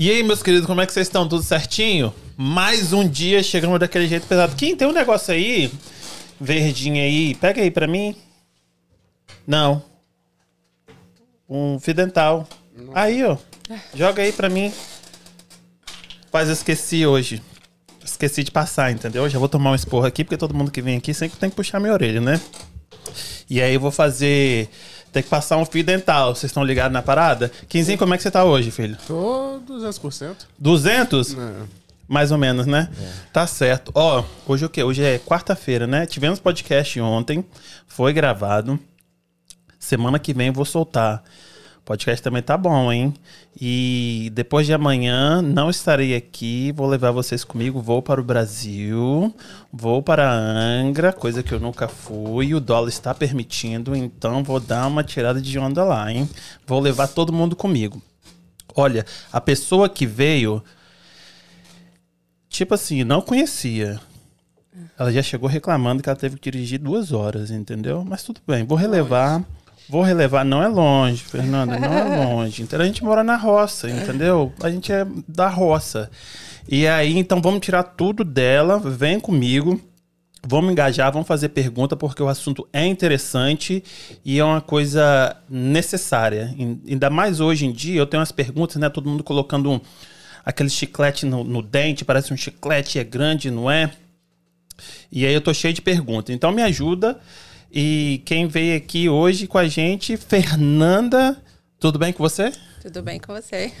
E aí, meus queridos, como é que vocês estão? Tudo certinho? Mais um dia chegando daquele jeito pesado. Quem tem um negócio aí, verdinho aí, pega aí pra mim. Não. Um fio dental. Aí, ó. Joga aí pra mim. Mas eu esqueci hoje. Esqueci de passar, entendeu? Já vou tomar um esporro aqui, porque todo mundo que vem aqui sempre tem que puxar minha orelha, né? E aí eu vou fazer. Tem que passar um fio dental. Vocês estão ligados na parada? Quinzinho, como é que você tá hoje, filho? Tô 200%. 200? É. Mais ou menos, né? Tá certo. Ó, hoje o quê? Hoje é quarta-feira, né? Tivemos podcast ontem, foi gravado. Semana que vem eu vou soltar. Podcast também tá bom, hein? E depois de amanhã não estarei aqui, vou levar vocês comigo, vou para o Brasil, vou para Angra, coisa que eu nunca fui, o dólar está permitindo, então vou dar uma tirada de onda lá, hein? Vou levar todo mundo comigo. Olha, a pessoa que veio tipo assim, não conhecia. Ela já chegou reclamando que ela teve que dirigir duas horas, entendeu? Mas tudo bem, vou relevar. Vou relevar, não é longe, Fernanda, não é longe. Então a gente mora na roça, entendeu? A gente é da roça. E aí, então vamos tirar tudo dela, vem comigo. Vamos engajar, vamos fazer pergunta, porque o assunto é interessante e é uma coisa necessária. Ainda mais hoje em dia, eu tenho umas perguntas, né? Todo mundo colocando um, aquele chiclete no, no dente, parece um chiclete, é grande, não é? E aí eu tô cheio de perguntas. Então me ajuda. E quem veio aqui hoje com a gente, Fernanda. Tudo bem com você? Tudo bem com você?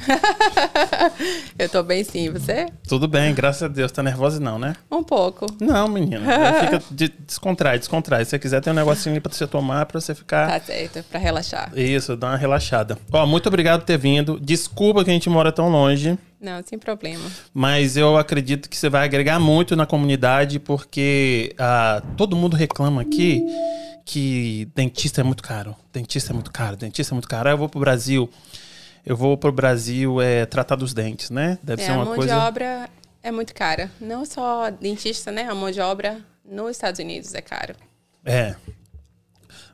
eu tô bem sim, e você? Tudo bem, graças a Deus. Tá nervosa não, né? Um pouco. Não, menina. Fica de, descontrai, descontrai. Se você quiser, tem um negocinho ali pra você tomar, pra você ficar... Tá certo, pra relaxar. Isso, dá uma relaxada. Ó, muito obrigado por ter vindo. Desculpa que a gente mora tão longe. Não, sem problema. Mas eu acredito que você vai agregar muito na comunidade, porque ah, todo mundo reclama aqui que dentista é muito caro. Dentista é muito caro, dentista é muito caro. Aí eu vou pro Brasil, eu vou pro Brasil é, tratar dos dentes, né? Deve É, ser a uma mão coisa. de obra é muito cara. Não só dentista, né? A mão de obra nos Estados Unidos é cara. É.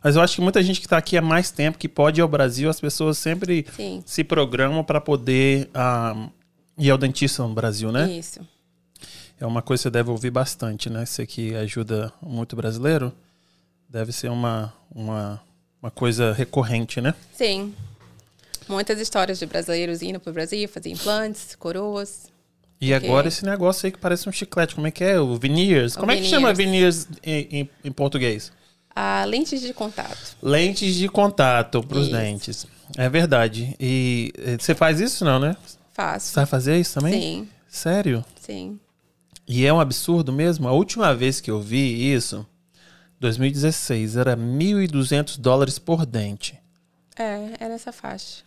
Mas eu acho que muita gente que tá aqui há mais tempo, que pode ir ao Brasil, as pessoas sempre Sim. se programam para poder ah, ir ao dentista no Brasil, né? Isso. É uma coisa que você deve ouvir bastante, né? Você que ajuda muito brasileiro, deve ser uma, uma, uma coisa recorrente, né? Sim. Muitas histórias de brasileiros indo pro Brasil fazer implantes, coroas. E agora esse negócio aí que parece um chiclete, como é que é? O veneers? O Como é que veneers. chama veneers em, em, em português? Ah, lentes de contato. Lentes de contato para os dentes. É verdade. E você faz isso não, né? Você Faço. vai fazer isso também? Sim, Sério? sim. E é um absurdo mesmo. A última vez que eu vi isso, 2016, era 1.200 dólares por dente. É, é nessa faixa.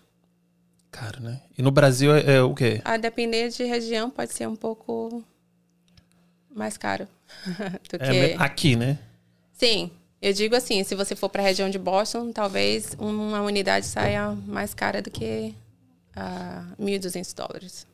Caro, né? E no Brasil é, é o quê? A depender de região pode ser um pouco mais caro do É que aqui, né? Sim, eu digo assim, se você for para a região de Boston, talvez uma unidade saia mais cara do que ah, 1.200 dólares.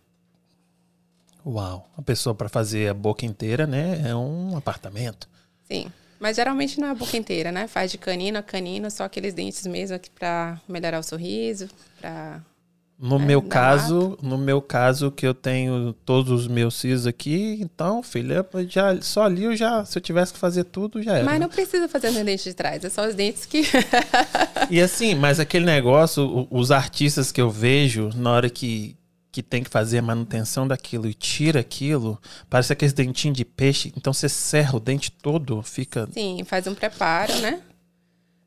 Uau. A pessoa para fazer a boca inteira, né? É um apartamento. Sim, mas geralmente não é a boca inteira, né? Faz de canino a canino, só aqueles dentes mesmo para melhorar o sorriso, para No É, meu caso, no meu caso que eu tenho todos os meus sisos aqui, então, filha, já só ali eu já, se eu tivesse que fazer tudo, já era. Mas não precisa fazer no dente de trás, é só os dentes que E assim, mas aquele negócio, os artistas que eu vejo, na hora que, que tem que fazer a manutenção daquilo e tira aquilo, parece aqueles dentinhos de peixe, então você serra o dente todo, fica. Sim, faz um preparo, né?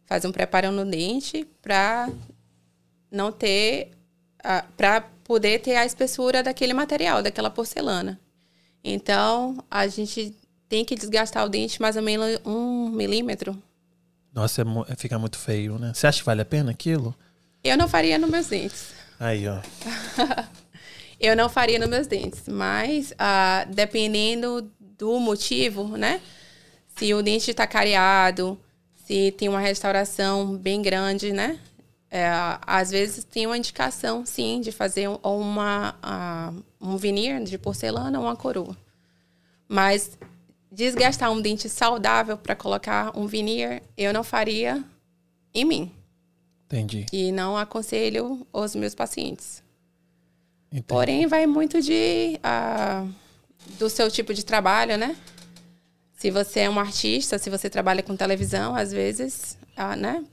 Faz um preparo no dente para não ter, para poder ter a espessura daquele material, daquela porcelana. Então, a gente tem que desgastar o dente mais ou menos um milímetro. Nossa, é mu- fica muito feio, né? Você acha que vale a pena aquilo? Eu não faria nos meus dentes. Aí, ó. Eu não faria nos meus dentes, mas ah, dependendo do motivo, né? Se o dente está cariado, se tem uma restauração bem grande, né? É, às vezes tem uma indicação, sim, de fazer um- uma, um veneer de porcelana ou uma coroa. Mas desgastar um dente saudável para colocar um veneer, eu não faria em mim. Entendi. E não aconselho os meus pacientes. Entendi. Porém, vai muito de ah, do seu tipo de trabalho, né? Se você é um artista, se você trabalha com televisão, às vezes, ah, né?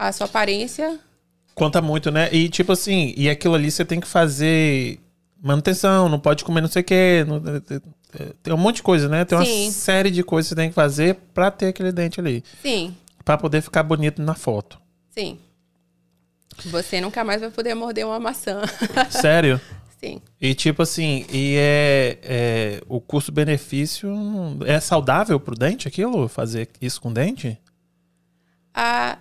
A sua aparência Conta muito, né? E tipo assim, e aquilo ali você tem que fazer manutenção, não pode comer não sei o quê. não- tem um monte de coisa, né? Tem uma Sim. série de coisas que você tem que fazer pra ter aquele dente ali. Sim, Pra poder ficar bonito na foto. sim. Você nunca mais vai poder morder uma maçã. Sério? sim. E tipo assim, e é, é o custo-benefício é saudável pro dente aquilo? Fazer isso com dente? Ah,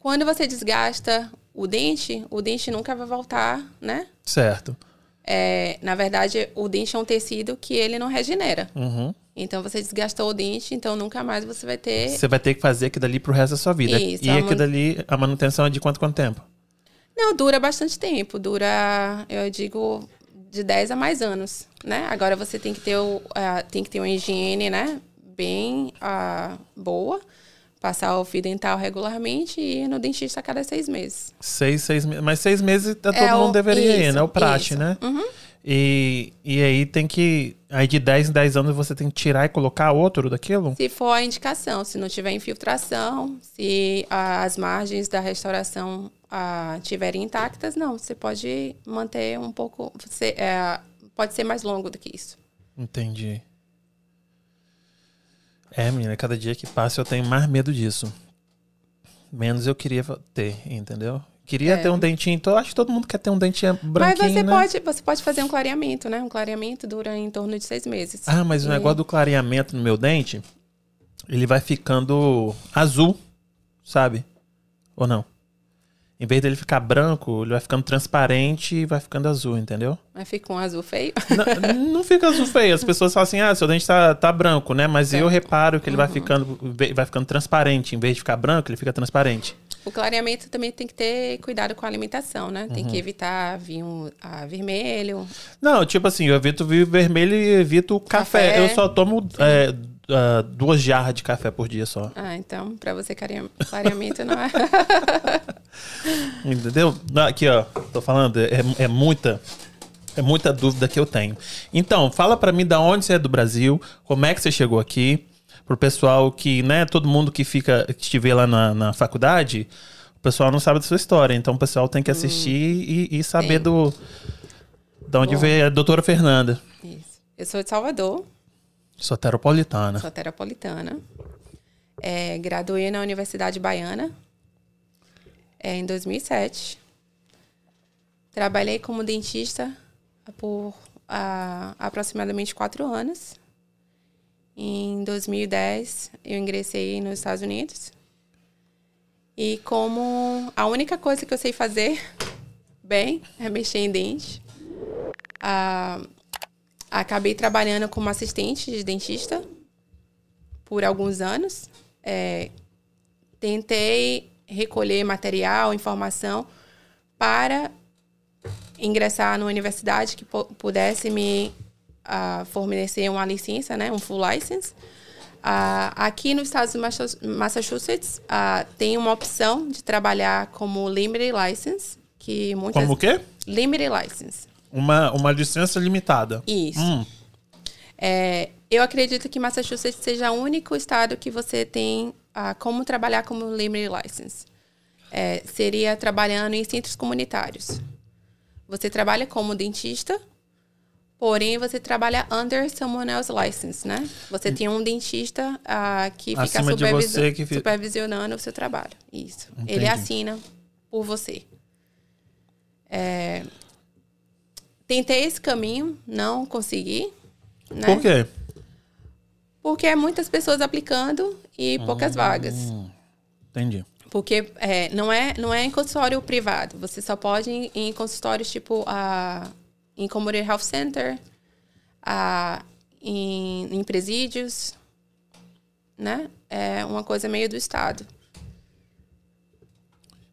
quando você desgasta o dente, o dente nunca vai voltar, né? Certo. É, na verdade, o dente é um tecido que ele não regenera. Uhum. Então você desgastou o dente, então nunca mais você vai ter. Você vai ter que fazer aquilo dali pro resto da sua vida. Isso, e a aquilo man- dali, a manutenção é de quanto quanto tempo? Não, dura bastante tempo. Dura, eu digo, de 10 a mais anos, né? Agora você tem que ter, o, ah, tem que ter uma higiene, né? Bem ah, boa. Passar o fio dental regularmente e ir no dentista a cada seis meses. Seis, seis meses. Mas seis meses todo É o- mundo deveria ir, isso, né? O isso. né? Uhum. E, e aí tem que. Aí de 10 em 10 anos você tem que tirar e colocar outro daquilo? Se for a indicação, se não tiver infiltração, se as margens da restauração ah, estiverem intactas, não, você pode manter um pouco. Você, é, pode ser mais longo do que isso. Entendi. É, menina, cada dia que passa eu tenho mais medo disso. Menos eu queria ter, entendeu? Queria É. ter um dentinho, então eu acho que todo mundo quer ter um dentinho branquinho, Mas você né? pode, você pode fazer um clareamento, né? Um clareamento dura em torno de seis meses. Ah, mas o E- negócio do clareamento no meu dente, ele vai ficando azul, sabe? Ou não? Em vez dele ficar branco, ele vai ficando transparente e vai ficando azul, entendeu? Mas fica um azul feio. não, não fica azul feio. As pessoas falam assim, ah, seu dente tá, tá branco, né? Mas eu reparo que ele vai Uhum. ficando, vai ficando transparente. Em vez de ficar branco, ele fica transparente. O clareamento também tem que ter cuidado com a alimentação, né? Uhum. Tem que evitar vinho ah, vermelho. Não, tipo assim, eu evito vinho vermelho e evito café. Café. Eu só tomo é, ah, duas jarras de café por dia só. Ah, então, pra você claream- clareamento não é. Entendeu? Aqui, ó, tô falando, é, é muita. É muita dúvida que eu tenho. Então, fala pra mim da onde você é do Brasil, como é que você chegou aqui, pro pessoal que, né, todo mundo que fica, que estiver lá na, na faculdade, o pessoal não sabe da sua história, então o pessoal tem que assistir e, e saber Sim. do. Da onde Bom. veio a doutora Fernanda. Isso. Eu sou de Salvador, Soteropolitana. sou terapolitana. É, graduei na Universidade Baiana é, em 2007. Trabalhei como dentista por ah, aproximadamente quatro anos. Em 2010, eu ingressei nos Estados Unidos. E como a única coisa que eu sei fazer bem é mexer em dente, ah, acabei trabalhando como assistente de dentista por alguns anos. É, tentei recolher material, informação para ingressar numa universidade que pu- pudesse me ah, fornecer uma licença, né, um full license. Ah, aqui nos Estados Massa- Massachusetts ah, tem uma opção de trabalhar como limited license, que muitas Como o quê? limited license. Uma, uma licença limitada. Isso. Hum, É, eu acredito que Massachusetts seja o único estado que você tem ah, como trabalhar como limited license. É, seria trabalhando em centros comunitários. Você trabalha como dentista, porém você trabalha under someone else license, né? Você tem um dentista ah, que fica Acima que supervisionando o seu trabalho. Isso. Entendi. Ele assina por você. É, tentei esse caminho, não consegui. Né? Por quê? Porque é muitas pessoas aplicando e poucas vagas. Entendi. Porque é, não, é, não é em consultório privado. Você só pode ir em consultórios tipo a, em Community Health Center, a, em, em presídios, né? É uma coisa meio do Estado.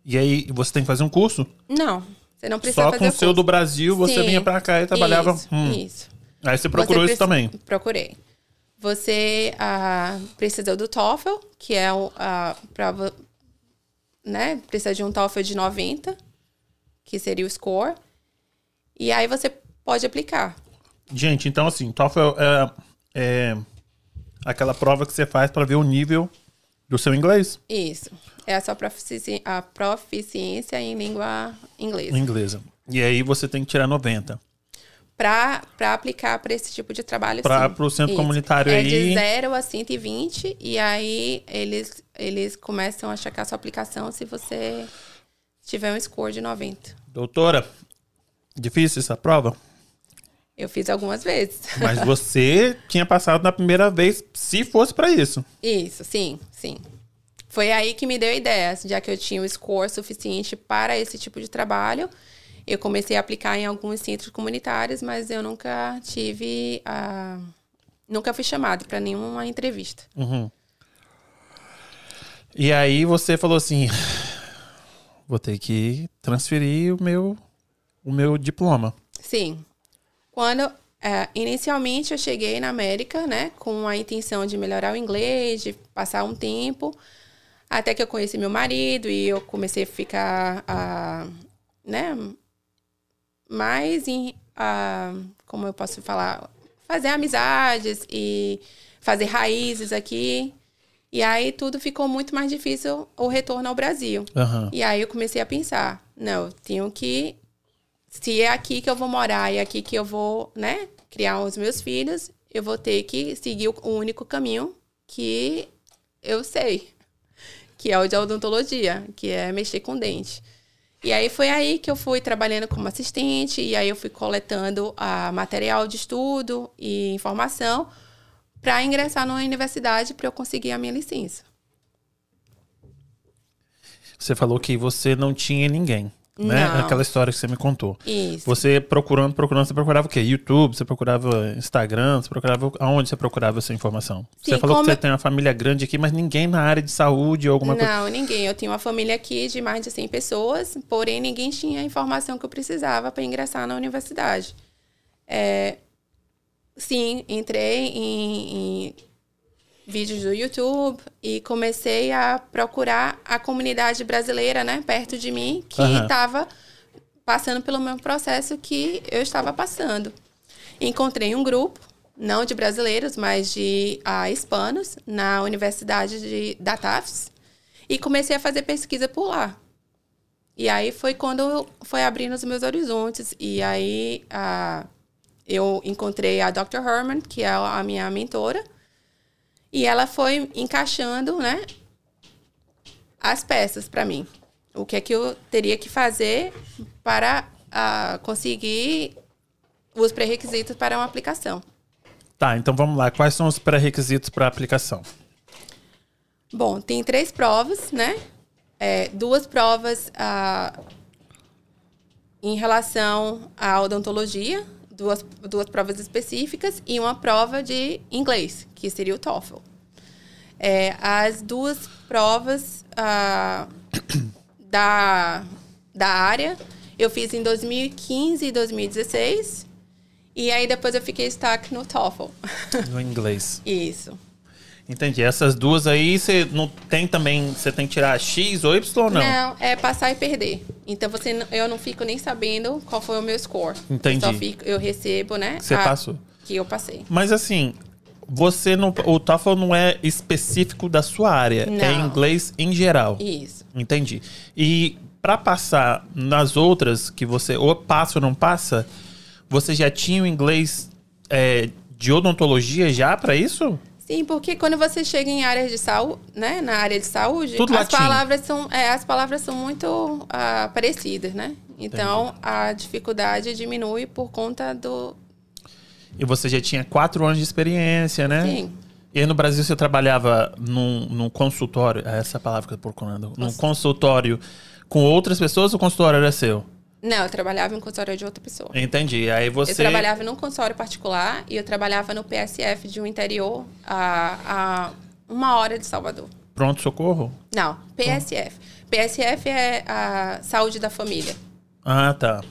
E aí, você tem que fazer um curso? Não, você não precisa Só fazer com o seu do Brasil, você Sim, vinha pra cá e trabalhava. Isso, Hum. isso. Aí você procurou Você isso também. Procurei. Você ah, precisa do TOEFL, que é o a prova, né? Precisa de um TOEFL de 90, que seria o score. E aí você pode aplicar. Gente, então assim, TOEFL é, é aquela prova que você faz para ver o nível do seu inglês. Isso. É a sua profici a proficiência em língua inglesa. Inglesa. E aí você tem que tirar 90. Para aplicar para esse tipo de trabalho, Para o centro Isso. comunitário é aí. de 0 a 120 e aí eles, eles começam a checar a sua aplicação se você tiver um score de 90. Doutora, difícil essa prova? Eu fiz algumas vezes. Mas você tinha passado na primeira vez, se fosse para isso. Isso, sim, sim. Foi aí que me deu a ideia, já que eu tinha o score suficiente para esse tipo de trabalho. Eu comecei a aplicar em alguns centros comunitários, mas eu nunca tive a. Nunca fui chamado para nenhuma entrevista. Uhum. E aí você falou assim: vou ter que transferir o meu, o meu diploma. Sim. Quando é, inicialmente eu cheguei na América, né, com a intenção de melhorar o inglês, de passar um tempo, até que eu conheci meu marido e eu comecei a ficar, ah, né, mais em, ah, como eu posso falar, fazer amizades e fazer raízes aqui. E aí tudo ficou muito mais difícil o retorno ao Brasil. Aham. E aí eu comecei a pensar, não, eu tenho que se é aqui que eu vou morar e é aqui que eu vou, né, criar os meus filhos, eu vou ter que seguir o único caminho que eu sei, que é o de odontologia, que é mexer com dente. E aí foi aí que eu fui trabalhando como assistente e aí eu fui coletando a material de estudo e informação para ingressar numa universidade para eu conseguir a minha licença. Você falou que você não tinha ninguém, né? Não. Aquela história que você me contou. Isso. Você procurando, procurando, você procurava o quê? YouTube? Você procurava Instagram? Você procurava aonde você procurava essa informação? você Sim, falou que você eu- tem uma família grande aqui, mas ninguém na área de saúde ou alguma coisa. Não, ninguém. Eu tinha uma família aqui de mais de 100 pessoas, porém ninguém tinha a informação que eu precisava para ingressar na universidade. É, sim, entrei em, em vídeos do YouTube e comecei a procurar a comunidade brasileira, né, perto de mim, que estava passando pelo mesmo processo que eu estava passando. Encontrei um grupo, não de brasileiros, mas de ah, hispanos, na Universidade de, da Tufts, e comecei a fazer pesquisa por lá. E aí foi quando foi abrindo os meus horizontes. E aí ah, eu encontrei a Dr. Herman, que é a minha mentora, e ela foi encaixando, né, as peças para mim. O que é que eu teria que fazer para ah, conseguir os pré-requisitos para uma aplicação. Tá, então vamos lá. Quais são os pré-requisitos para aplicação? Bom, tem três provas, né? É, duas provas ah, em relação à odontologia, duas, duas provas específicas e uma prova de inglês, que seria o TOEFL. É, as duas provas ah, da, da área eu fiz em 2015 e 2016. E aí depois eu fiquei destaque no TOEFL. No inglês. Isso. Entendi. Essas duas aí, você não tem também. Você tem que tirar X ou Y ou não? Não, é passar e perder. Então você, eu não fico nem sabendo qual foi o meu score. Entendi. Eu, só fico, eu recebo, né? Você passou. Que eu passei. Mas assim, você não. O TOEFL não é específico da sua área. É Não. inglês em geral. Isso. Entendi. E para passar nas outras, que você ou passa ou não passa, você já tinha o inglês é, de odontologia já para isso? Sim, porque quando você chega em áreas de saúde, né? Na área de saúde, Tudo as latim. palavras são, é, as palavras são muito ah, parecidas, né? Então a dificuldade diminui por conta do. E você já tinha quatro anos de experiência, né? Sim. E aí no Brasil você trabalhava num, num consultório, é essa palavra que eu tô procurando, num consultório com outras pessoas ou o consultório era seu? Não, eu trabalhava em consultório de outra pessoa. Entendi. Aí você. Eu trabalhava num consultório particular e eu trabalhava no PSF de um interior a, a uma hora de Salvador. Pronto-socorro? Não, PSF. PSF é a saúde da família. Ah, tá.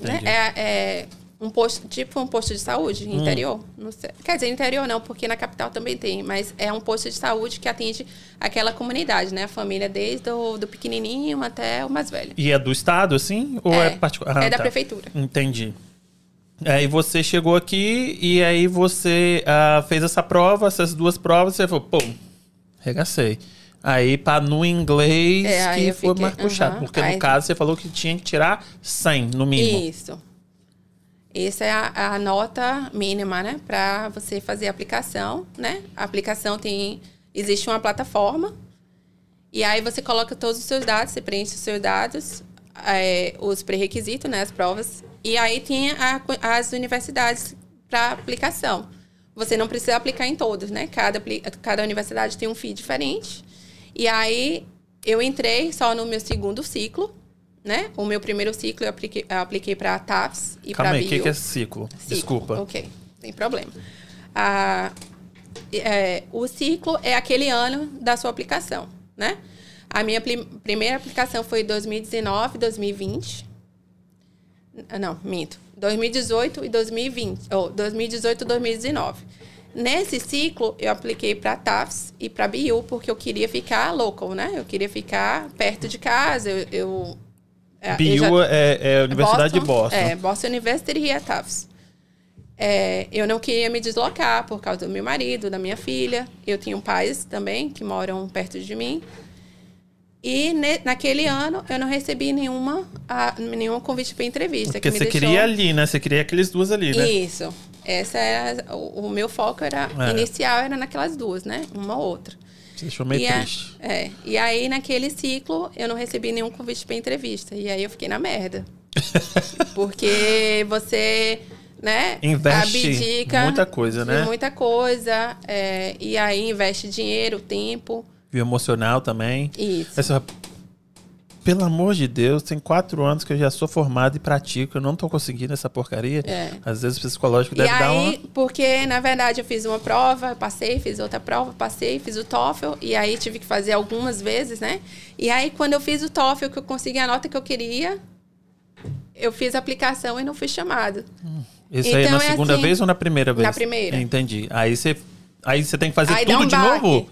Né? É, é um posto, tipo um posto de saúde Hum. interior. Não sei. Quer dizer, interior não, porque na capital também tem, mas é um posto de saúde que atende aquela comunidade, né? A família desde o do pequenininho até o mais velho. E é do estado, assim? Ou é, particular? é da prefeitura. Entendi. Aí você chegou aqui e aí você ah, fez essa prova, essas duas provas, você falou, pô, regacei. Aí, pá, no inglês, É, que foi fiquei- mais puxado. aham. Porque Aí- no caso, você falou que tinha que tirar 100, no mínimo. Isso. Essa é a, a nota mínima, né? Para você fazer a aplicação, né? A aplicação tem... Existe uma plataforma. E aí você coloca todos os seus dados, você preenche os seus dados, é, os pré-requisitos, né? As provas. E aí tem a- as universidades para aplicação. Você não precisa aplicar em todos, né? Cada, cada universidade tem um FII diferente. E aí eu entrei só no meu segundo ciclo, né? O meu primeiro ciclo eu apliquei, eu apliquei para TAFs e para Calma aí, o Bio. que, é ciclo? Ciclo, Desculpa. Ok, sem problema. Ah, é, o ciclo é aquele ano da sua aplicação, né? A minha prim- primeira aplicação foi 2019, 2020. Ah, Não, minto. 2018 e 2020. Ou 2018 e 2019. Nesse ciclo, eu apliquei para TAFs e para BU, porque eu queria ficar local, né? Eu queria ficar perto de casa. Eu, eu, é, BU já- é, é a Universidade de Boston. É, Boston University e a Tufts. É, eu não queria me deslocar por causa do meu marido, da minha filha. Eu tinha pais também que moram perto de mim. E ne- naquele ano eu não recebi nenhuma, a, nenhum convite para entrevista. Porque você deixou... queria ali, né? Você queria aqueles duas ali, né? Isso. Essa era o, o meu foco era É. inicial era naquelas duas, né? Uma ou outra. Você deixou meio e, a- triste. é, e aí, naquele ciclo, eu não recebi nenhum convite para entrevista. E aí eu fiquei na merda. Porque você, né, Investe abdica muita coisa, né? muita coisa. é, e aí investe dinheiro, tempo. E o emocional também. Isso. Fala, pelo amor de Deus, tem quatro anos que eu já sou formado e pratico, eu não tô conseguindo essa porcaria. É. Às vezes o psicológico E deve dar aí, uma. porque na verdade eu fiz uma prova, passei, fiz outra prova, passei, fiz o TOEFL e aí tive que fazer algumas vezes, né? E aí quando eu fiz o TOEFL que eu consegui a nota que eu queria, eu fiz a aplicação e não fui chamado. Isso aí Então na é segunda assim, vez ou na primeira vez? na primeira. Entendi. Aí você, aí você tem que fazer Aí tudo um de baque. novo?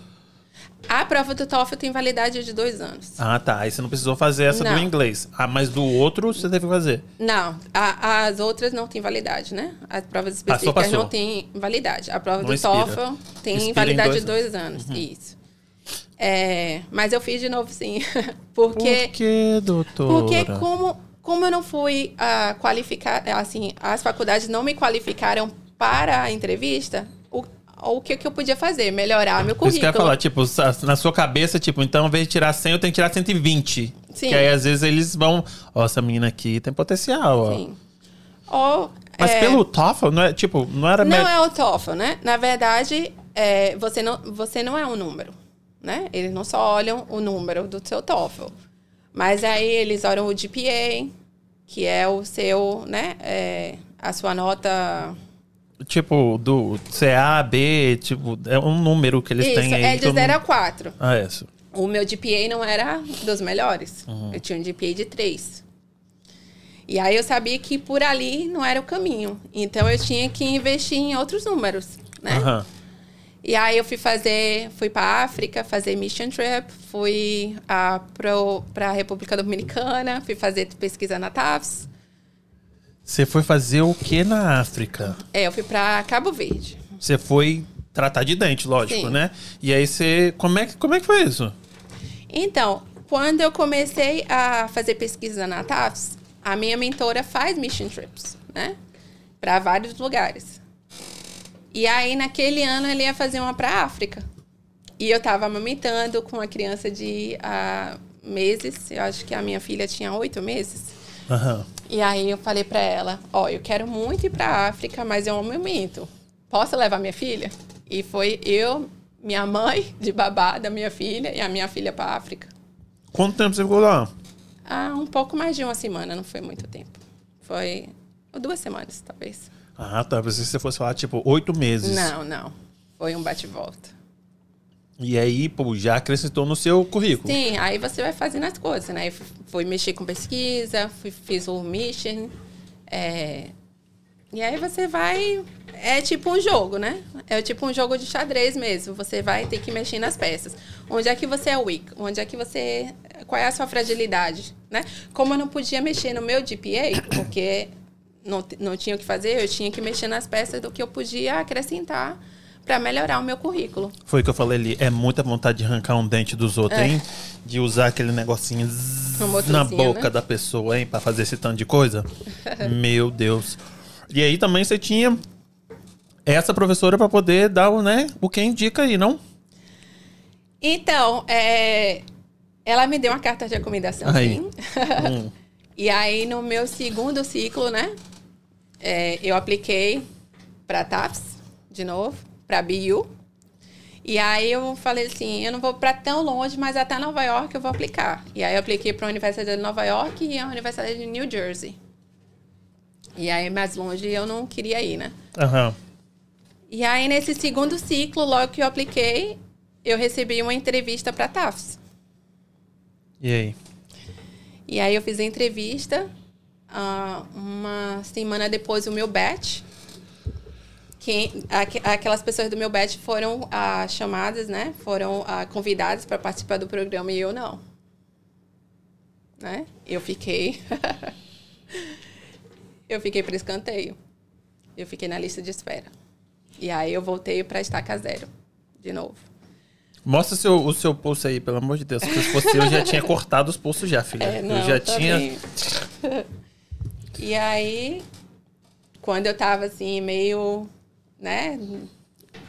A prova do TOEFL tem validade de dois anos. Ah, tá. Aí você não precisou fazer essa do Não. inglês. Ah, mas do outro você teve que fazer. Não, a- as outras não têm validade, né? As provas Passou, específicas passou. não têm validade. A prova Não do expira. TOEFL tem Expira validade dois de dois anos. Isso. É, mas eu fiz de novo, sim. Porque Por que, doutora? Porque como, como eu não fui ah, qualificar, assim, as faculdades não me qualificaram para a entrevista, o, o que, que eu podia fazer? Melhorar meu Isso que eu currículo. ia falar, tipo, na sua cabeça, tipo, então, ao invés de tirar 100, eu tenho que tirar 120. Sim. Que aí, às vezes, eles vão... Ó, essa menina aqui tem potencial, ó. Sim. Ou, Mas é, pelo TOEFL, não é, tipo, não era... Não me- é o TOEFL, né? Na verdade, é, você, não, você não é um número, né? Eles não só olham o número do seu TOEFL. Mas aí eles olham o GPA, que é o seu, né? é, a sua nota... Tipo, do CA, B, tipo, é um número que eles Isso, têm aí. é de todo 0 a mundo- 4. Ah, isso. O meu GPA não era dos melhores. Uhum. Eu tinha um GPA de 3. E aí eu sabia que por ali não era o caminho. Então eu tinha que investir em outros números, né? Aham. E aí eu fui fazer, fui para África, fazer mission trip, fui ah, para a República Dominicana, fui fazer pesquisa na TAFS. Você foi fazer o que na África? É, eu fui para Cabo Verde. Você foi tratar de dente, lógico, Sim. né? E aí você... Como é, que- como é que foi isso? Então, quando eu comecei a fazer pesquisa na TAFS, a minha mentora faz mission trips, né? Para vários lugares. E aí, naquele ano, ele ia fazer uma para África. E eu estava amamentando com uma criança de ah, meses. Eu acho que a minha filha tinha oito meses. Aham. E aí eu falei para ela, ó, eu quero muito ir para África, mas é um momento. Posso levar minha filha? E foi eu, minha mãe de babá da minha filha e a minha filha para África. Quanto tempo você ficou lá? Ah, um pouco mais de uma semana, não foi muito tempo. Foi duas semanas, talvez. Ah, tá. Pensei que você fosse falar, tipo, oito meses. Não, não. Foi um bate-volta. E aí, pô, já acrescentou no seu currículo. Sim, aí você vai fazendo as coisas, né? Fui mexer com pesquisa, fui, fiz o mission, é, E aí você vai. É tipo um jogo, né? É tipo um jogo de xadrez mesmo. Você vai ter que mexer nas peças. Onde é que você é weak? Onde é que você. Qual é a sua fragilidade? Né? Como eu não podia mexer no meu GPA, porque não, não tinha o que fazer, eu tinha que mexer nas peças do que eu podia acrescentar para melhorar o meu currículo. Foi o que eu falei ali. É muita vontade de arrancar um dente dos outros, é. hein? De usar aquele negocinho na boca né? da pessoa, hein? Para fazer esse tanto de coisa. meu Deus. E aí também você tinha essa professora para poder dar o, né, o que indica aí, não? Então, é, ela me deu uma carta de recomendação, aí. sim. Hum. e aí, no meu segundo ciclo, né, é, eu apliquei para TAFS, de novo, para BU. E aí eu falei assim, eu não vou para tão longe, mas até Nova York eu vou aplicar. E aí eu apliquei para a Universidade de Nova York e a Universidade de New Jersey. E aí, mais longe, eu não queria ir, né? Uhum. E aí, nesse segundo ciclo, logo que eu apliquei, eu recebi uma entrevista para TAFS. E aí? E aí, eu fiz a entrevista. Uh, uma semana depois, o meu batch. Quem, aquelas pessoas do meu batch foram uh, chamadas, né? Foram uh, convidadas para participar do programa e eu não. Né? Eu fiquei... eu fiquei para escanteio. Eu fiquei na lista de espera. E aí eu voltei para estaca zero, de novo. Mostra seu, o seu pulso aí, pelo amor de Deus. Se fosse eu, já tinha cortado os pulsos já, filha. É, não, eu já tinha. e aí, quando eu tava assim, meio, né,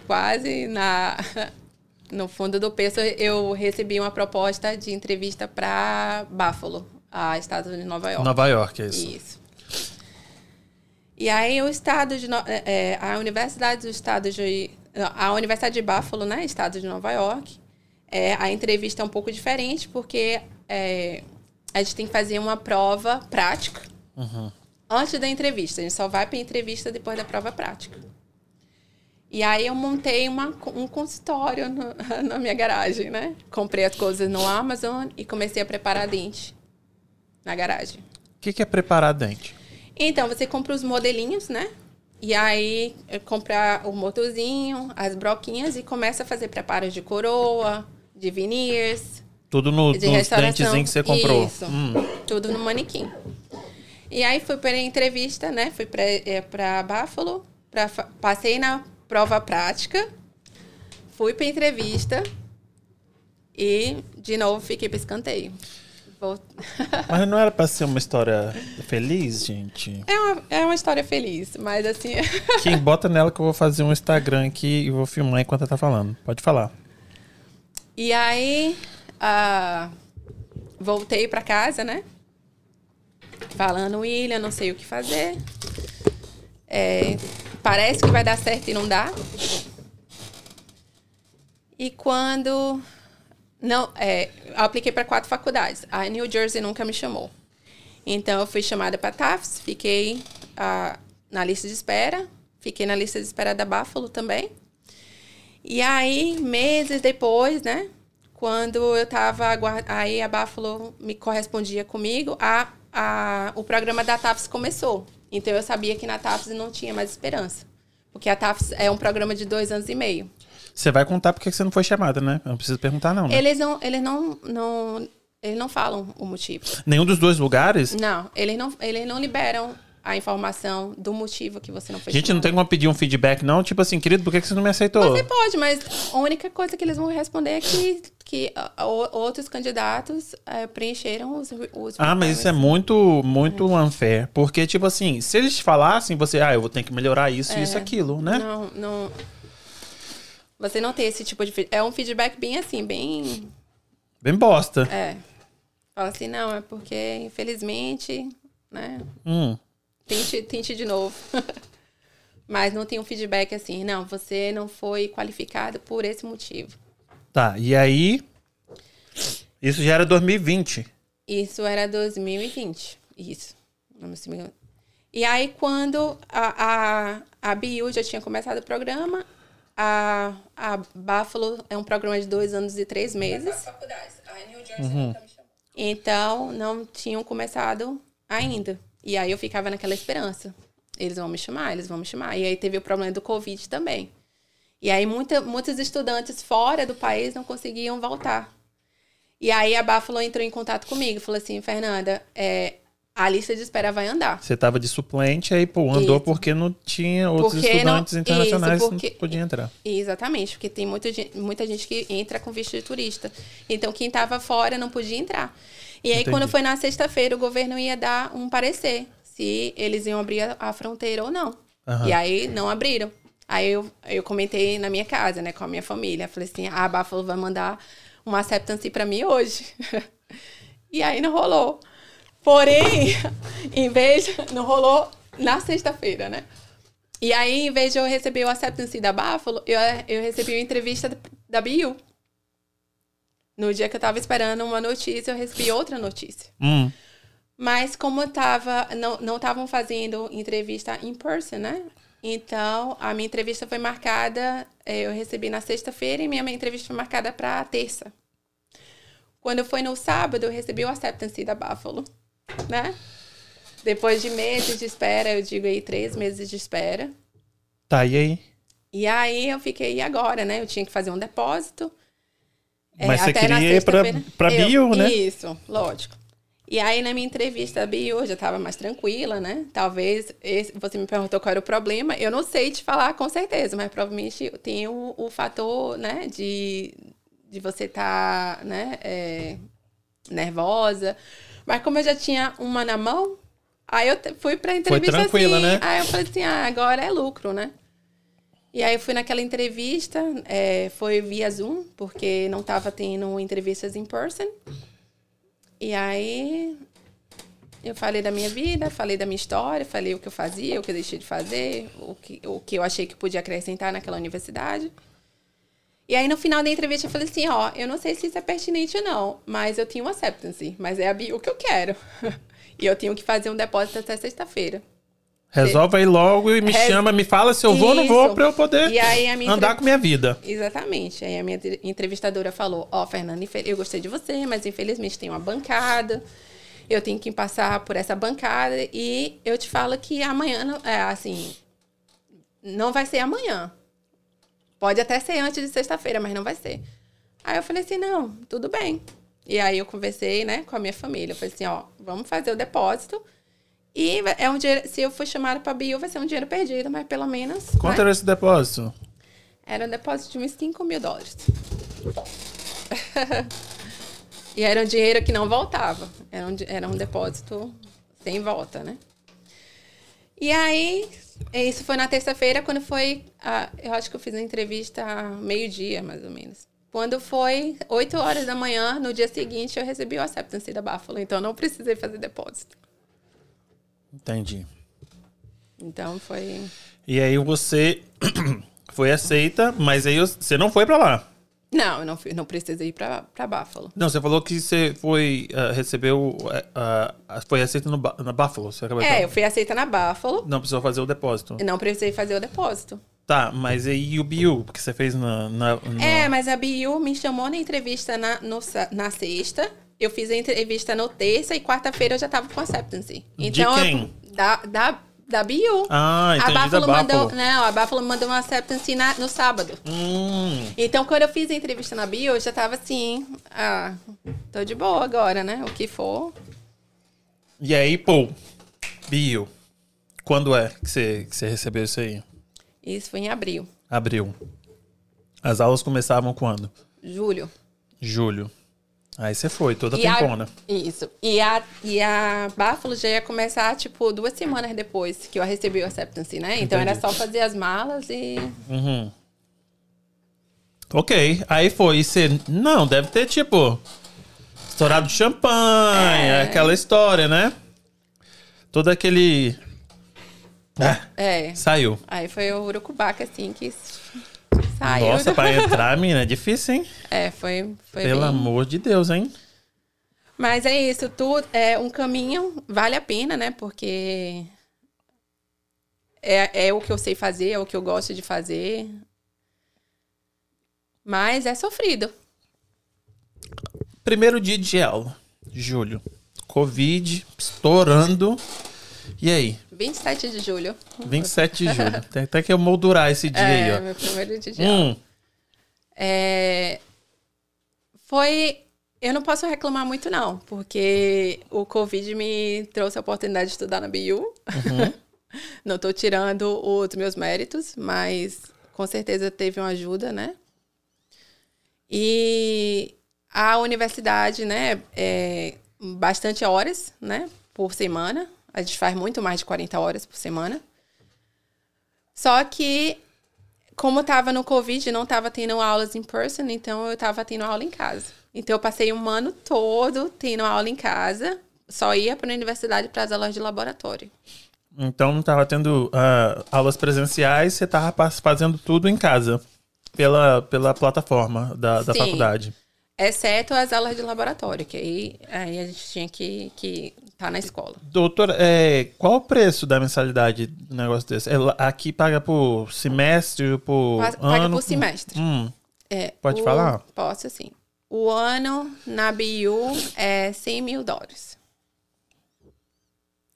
quase na, no fundo do peso, eu recebi uma proposta de entrevista para Buffalo, a estado de Nova York. Nova York, é isso. Isso. E aí o estado de é, é, a Universidade do Estado de a Universidade de Buffalo, né, estado de Nova York, é, a entrevista é um pouco diferente porque é, a gente tem que fazer uma prova prática uhum. antes da entrevista. A gente só vai para a entrevista depois da prova prática. E aí eu montei uma, um consultório no, na minha garagem, né? Comprei as coisas no Amazon e comecei a preparar dente na garagem. O que, que é preparar dente? Então, você compra os modelinhos, né? E aí, é, compra o motorzinho, as broquinhas e começa a fazer preparos de coroa, de veneers. Tudo no, de nos dentezinhos que você comprou. Isso, hum. tudo no manequim. E aí, fui para entrevista, né? Fui para é, Buffalo, pra, passei na prova prática, fui para entrevista e, de novo, fiquei para escanteio. Mas não era pra ser uma história feliz, gente? É uma, é uma história feliz, mas assim. Quem bota nela que eu vou fazer um Instagram aqui e vou filmar enquanto ela tá falando. Pode falar. E aí. Uh, voltei pra casa, né? Falando, William, não sei o que fazer. É, parece que vai dar certo e não dá. E quando não, é, apliquei para quatro faculdades. A New Jersey nunca me chamou. Então, eu fui chamada para Tufts, fiquei na lista de espera, fiquei na lista de espera da Buffalo também. E aí, meses depois, né, quando eu estava aí a Buffalo me correspondia comigo, a, a, o programa da TAFS começou. Então, eu sabia que na TAFS não tinha mais esperança. Porque a TAFS é um programa de dois anos e meio. Você vai contar porque você não foi chamada, né? Eu não preciso perguntar, não. Né? Eles não, eles não, não, eles não falam o motivo. Nenhum dos dois lugares? Não, eles não, eles não liberam a informação do motivo que você não foi Gente, chamada. não tem como pedir um feedback, não? Tipo assim, querido, por que você não me aceitou? Você pode, mas a única coisa que eles vão responder é que, que uh, outros candidatos uh, preencheram os, os Ah, mas isso é muito, muito é. unfair. Porque, tipo assim, se eles falassem, você, ah, eu vou ter que melhorar isso, é. isso, aquilo, né? Não, não. Você não tem esse tipo de. É um feedback bem assim, bem. Bem bosta. É. Fala assim, não, é porque, infelizmente, né? Hum. Tente, tente de novo. Mas não tem um feedback assim, não, você não foi qualificado por esse motivo. Tá, e aí. Isso já era 2020. Isso era 2020. Isso. E aí, quando a, a, a BU já tinha começado o programa, a, a Buffalo é um programa de dois anos e três meses. Uhum. Então, não tinham começado ainda. E aí eu ficava naquela esperança. Eles vão me chamar, eles vão me chamar. E aí teve o problema do Covid também. E aí muita, muitos estudantes fora do país não conseguiam voltar. E aí a Buffalo entrou em contato comigo, falou assim, Fernanda, é, a lista de espera vai andar. Você estava de suplente, aí pô, andou Isso. porque não tinha outros Porque estudantes não- internacionais isso, que porque- não podiam entrar. Exatamente, porque tem muita muita gente que entra com visto de turista. Então, quem estava fora não podia entrar. E aí, Entendi. quando foi na sexta-feira, o governo ia dar um parecer se eles iam abrir a, a fronteira ou não. Aham. E aí, não abriram. Aí, eu, eu comentei na minha casa, né, com a minha família. Falei assim, a Buffalo vai mandar uma acceptance para mim hoje. e aí, não rolou. Porém, em vez... Não rolou na sexta-feira, né? E aí, em vez de eu receber o acceptance da Buffalo, eu, eu recebi uma entrevista da- BU. No dia que eu tava esperando uma notícia, eu recebi outra notícia. Hum, Mas como eu tava, não não estavam fazendo entrevista in person, né? Então, a minha entrevista foi marcada, eh, eu recebi na sexta-feira e minha, minha entrevista foi marcada para terça. Quando foi no sábado, eu recebi o acceptance da Buffalo, né? Depois de meses de espera, eu digo aí três meses de espera. tá, e aí? E aí eu fiquei, e agora, né? Eu tinha que fazer um depósito. É, Mas você queria ir pra, sexta-feira. pra Eu- bio, né? Isso, lógico. E aí, na minha entrevista bio, eu já estava mais tranquila, né? Talvez, esse- você me perguntou qual era o problema. Eu não sei te falar com certeza, mas provavelmente tem o, o fator, né? De, de você estar, né? é, nervosa. Mas como eu já tinha uma na mão, aí eu fui pra entrevista tranquila, assim. né? Aí eu falei assim, ah, agora é lucro, né? E aí eu fui naquela entrevista, é, foi via Zoom, porque não estava tendo entrevistas in person. E aí eu falei da minha vida, falei da minha história, falei o que eu fazia, o que eu deixei de fazer, o que, o que eu achei que podia acrescentar naquela universidade. E aí no final da entrevista eu falei assim, ó, eu não sei se isso é pertinente ou não, mas eu tinha um acceptance, mas é a que eu quero. e eu tenho que fazer um depósito até sexta-feira. Resolve aí logo e me Res- chama, me fala se eu vou ou não vou pra eu poder aí a minha andar entre- com minha vida. Exatamente. Aí a minha entre- entrevistadora falou: Ó, Fernanda, infe- eu gostei de você, mas infelizmente tem uma bancada. Eu tenho que passar por essa bancada e eu te falo que amanhã, é, assim, não vai ser amanhã. Pode até ser antes de sexta-feira, mas não vai ser. Aí eu falei assim: não, tudo bem. E aí eu conversei, né, com a minha família. Eu falei assim: ó, vamos fazer o depósito. E é um dinheiro, se eu for chamada para bio, vai ser um dinheiro perdido, mas pelo menos. Quanto né? era esse depósito? Era um depósito de uns 5 mil dólares. e era um dinheiro que não voltava. Era um, era um depósito sem volta, né? E aí, isso foi na terça-feira, quando foi. a- eu acho que eu fiz a entrevista meio-dia, mais ou menos. Quando foi 8 horas da manhã, no dia seguinte, eu recebi o acceptance da Buffalo. Então, não precisei fazer depósito. Entendi. Então, foi. E aí você foi aceita, mas aí você não foi pra lá. Não, eu não, fui, não precisei ir pra, pra Buffalo. Não, você falou que você foi, ah, recebeu, ah, ah, foi aceita no, na Buffalo. Você acabou É, falar. eu fui aceita na Buffalo. Não precisou fazer o depósito. Eu não precisei fazer o depósito. Tá, mas aí o BU, porque você fez na... na, É, mas a BU me chamou na entrevista na, no na sexta. Eu fiz a entrevista no terça e quarta-feira eu já tava com acceptance. Então, quem? Eu, da, da, da BU. Ah, entendi, a Buffalo mandou. Não, a Buffalo mandou uma acceptance na- no sábado. Hum, Então, quando eu fiz a entrevista na BU, eu já tava assim. Ah, tô de boa agora, né? O que for. e aí, pô, BU, quando é que você, que você recebeu isso aí? Isso foi em abril, Abril. As aulas começavam quando? julho. Julho. Aí você foi, toda E a- tempona. Isso. E a, e a Buffalo já ia começar, tipo, duas semanas depois que eu recebi o acceptance, né? Então era Entendi. só fazer as malas e. Uhum. Ok, aí foi. E você. Não, deve ter tipo. Estourado champanhe, É. aquela história, né? Todo aquele. Ah, É. saiu. Aí foi o Urucubaca, assim, que saiu. Nossa, pra entrar, mina, é difícil, hein? É, foi, foi Pelo bem- amor de Deus, hein? Mas é isso, tudo é um caminho, vale a pena, né? Porque é, é o que eu sei fazer, é o que eu gosto de fazer. Mas é sofrido. Primeiro dia de aula, julho. Covid estourando. E aí? 27 de julho. 27 de julho. Tem até que eu moldurar esse dia é, aí, ó. meu primeiro dia Hum. É, foi. Eu não posso reclamar muito, não, porque o Covid me trouxe a oportunidade de estudar na BU. Uhum. não estou tirando os meus méritos, mas com certeza teve uma ajuda, né? E a universidade, né, é bastante horas, né, por semana. A gente faz muito mais de 40 horas por semana. Só que, como estava no Covid, não estava tendo aulas em person, então eu estava tendo aula em casa. Então eu passei um ano todo tendo aula em casa, só ia para a universidade para as aulas de laboratório. Então não tava tendo ah, aulas presenciais, você tava pas- fazendo tudo em casa. Pela, pela plataforma da, da Sim. faculdade. Exceto as aulas de laboratório, que aí, aí a gente tinha que estar tá na escola. Doutora, é, qual o preço da mensalidade do negócio desse? É, aqui paga por semestre, por Pa- Paga ano? por semestre. Hum, É, Pode o- falar? Posso, sim. O ano na BU é 100 mil dólares.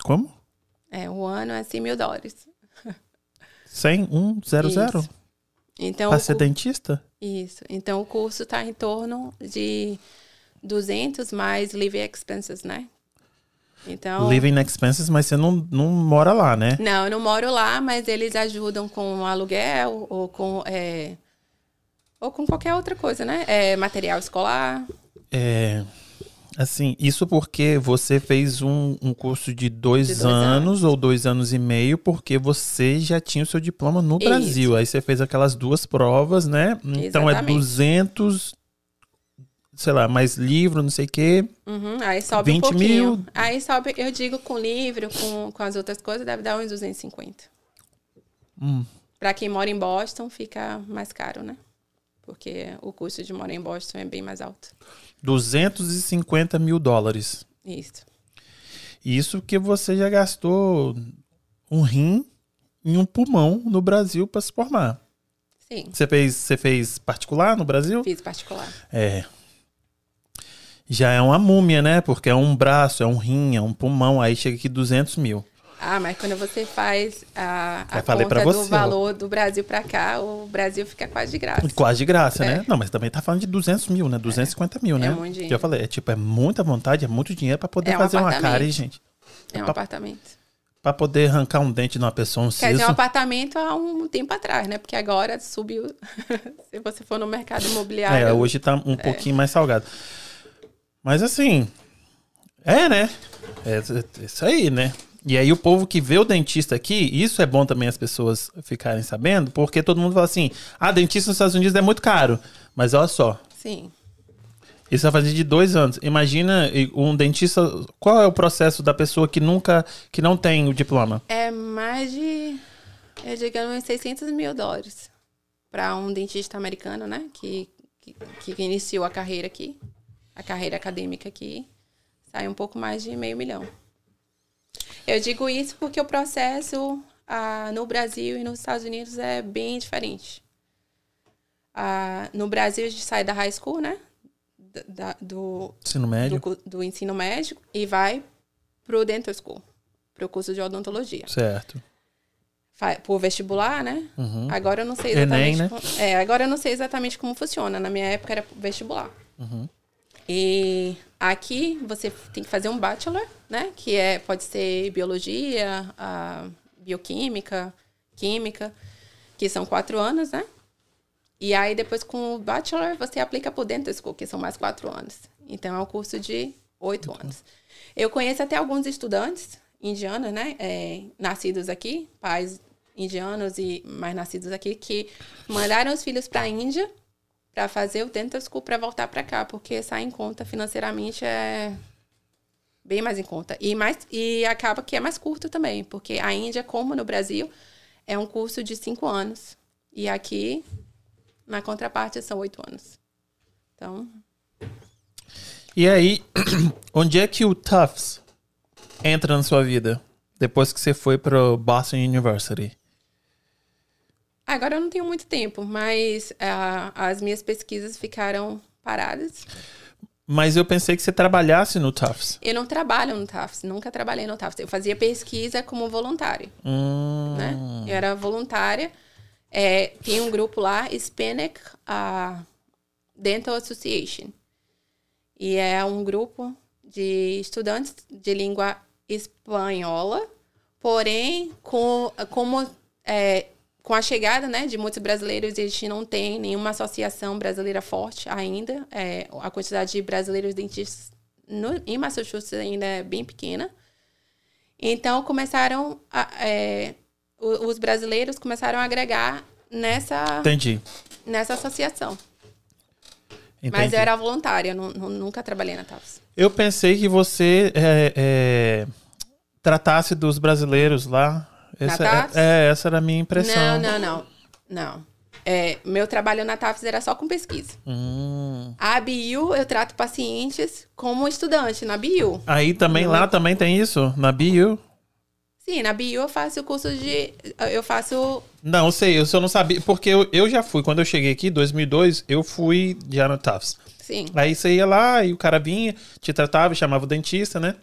como? É, o ano é 100 mil dólares. 100, 1, 0, 0? Isso. Então, Pra o ser cu- dentista? Isso. Então, o curso está em torno de 200 mais living expenses, né? Então... Living expenses, mas você não, não mora lá, né? Não, eu não moro lá, mas eles ajudam com aluguel ou com... é, Ou com qualquer outra coisa, né? É, material escolar. É, assim, isso porque você fez um, um curso de dois, De dois anos, ou dois anos e meio, porque você já tinha o seu diploma no Isso. Brasil. Aí você fez aquelas duas provas, né? Então é Exatamente. 200, sei lá, mais livro, não sei o quê. Uhum, aí sobe um 20 pouquinho. mil. Aí sobe, eu digo, com livro, com, com as outras coisas, deve dar uns 250. Hum. Pra quem mora em Boston, fica mais caro, né? Porque o custo de morar em Boston é bem mais alto. 250 mil dólares. Isso. Isso que você já gastou um rim e um pulmão no Brasil para se formar. Sim, Você fez, você fez particular no Brasil? fiz particular. É. Já é uma múmia, né? Porque é um braço, é um rim, é um pulmão. Aí chega aqui 200 mil. Ah, mas quando você faz a, a pra conta do valor do Brasil pra cá, o Brasil fica quase de graça. Quase de graça, É. né? Não, mas também tá falando de 200 mil, né? 250 mil, né? muito dinheiro. Já falei, é tipo, é muita vontade, é muito dinheiro pra poder É um fazer uma cara, hein, gente? É um pa- apartamento. Pra poder arrancar um dente de uma pessoa, um Quer dizer, um apartamento há um tempo atrás, né? Porque agora subiu. Se você for no mercado imobiliário. É, hoje tá um pouquinho mais salgado. Mas assim, é, né? É é isso aí, né? E aí o povo que vê o dentista aqui, isso é bom também as pessoas ficarem sabendo, porque todo mundo fala assim, ah, dentista nos Estados Unidos é muito caro. Mas olha só, Sim. isso vai fazer de dois anos. Imagina um dentista, qual é o processo da pessoa que nunca, que não tem o diploma? É mais de, eu digo, uns 600 mil dólares para um dentista americano, né? Que, que, que iniciou a carreira aqui, a carreira acadêmica aqui, sai um pouco mais de meio milhão. Eu digo isso porque o processo ah, no Brasil e nos Estados Unidos é bem diferente. Ah, no Brasil, a gente sai da high school, né? Da- do, Ensino do, médio? cu- do ensino médico e vai pro dental school, pro curso de odontologia. Certo. Por vestibular, né? Uhum. Agora eu não sei Enem, exatamente. né? como- é, agora eu não sei exatamente como funciona. Na minha época era vestibular. Uhum. E aqui você tem que fazer um bachelor, né? Que é pode ser biologia, bioquímica, química, que são quatro anos, né? E aí depois com o bachelor você aplica por dental school, que são mais quatro anos. Então é um curso de oito anos. Eu conheço até alguns estudantes indianos, né? é, nascidos aqui, pais indianos e mais nascidos aqui, que mandaram os filhos para a Índia para fazer o dental school para voltar para cá, porque sai em conta financeiramente é bem mais em conta. E, mais, e acaba que é mais curto também, porque a Índia, como no Brasil, é um curso de cinco anos. E aqui, na contraparte, são oito anos. Então, E aí, onde é que o Tufts entra na sua vida? Depois que você foi pro Boston University. Agora eu não tenho muito tempo, mas ah, as minhas pesquisas ficaram paradas. Mas eu pensei que você trabalhasse no Tufts. Eu não trabalho no Tufts, nunca trabalhei no Tufts. Eu fazia pesquisa como voluntária, Hum, né? Eu era voluntária. É, tem um grupo lá, Hispanic uh, Dental Association. E é um grupo de estudantes de língua espanhola, porém, com, como, é, com a chegada né, de muitos brasileiros, a gente não tem nenhuma associação brasileira forte ainda. É, a quantidade de brasileiros dentistas no, em Massachusetts ainda é bem pequena. Então, começaram a, é, os brasileiros começaram a agregar nessa, Entendi. nessa associação. Entendi. Mas eu era voluntária, nu- nunca trabalhei na TAPS. Eu pensei que você é, é, tratasse dos brasileiros lá. Essa, Na é, é, essa era a minha impressão. Não, não, não. Não. É, meu trabalho na TAPS era só com pesquisa. Hum. A BIU, eu trato pacientes como estudante na BIU. Aí também, lá também tem isso? Na BU? Sim, na BIU eu faço curso de... Eu faço... Não, sei, eu só não sabia, porque eu, eu já fui, quando eu cheguei aqui, em 2002, eu fui já no Tufts. Sim. Aí você ia lá e o cara vinha, te tratava, chamava o dentista, né?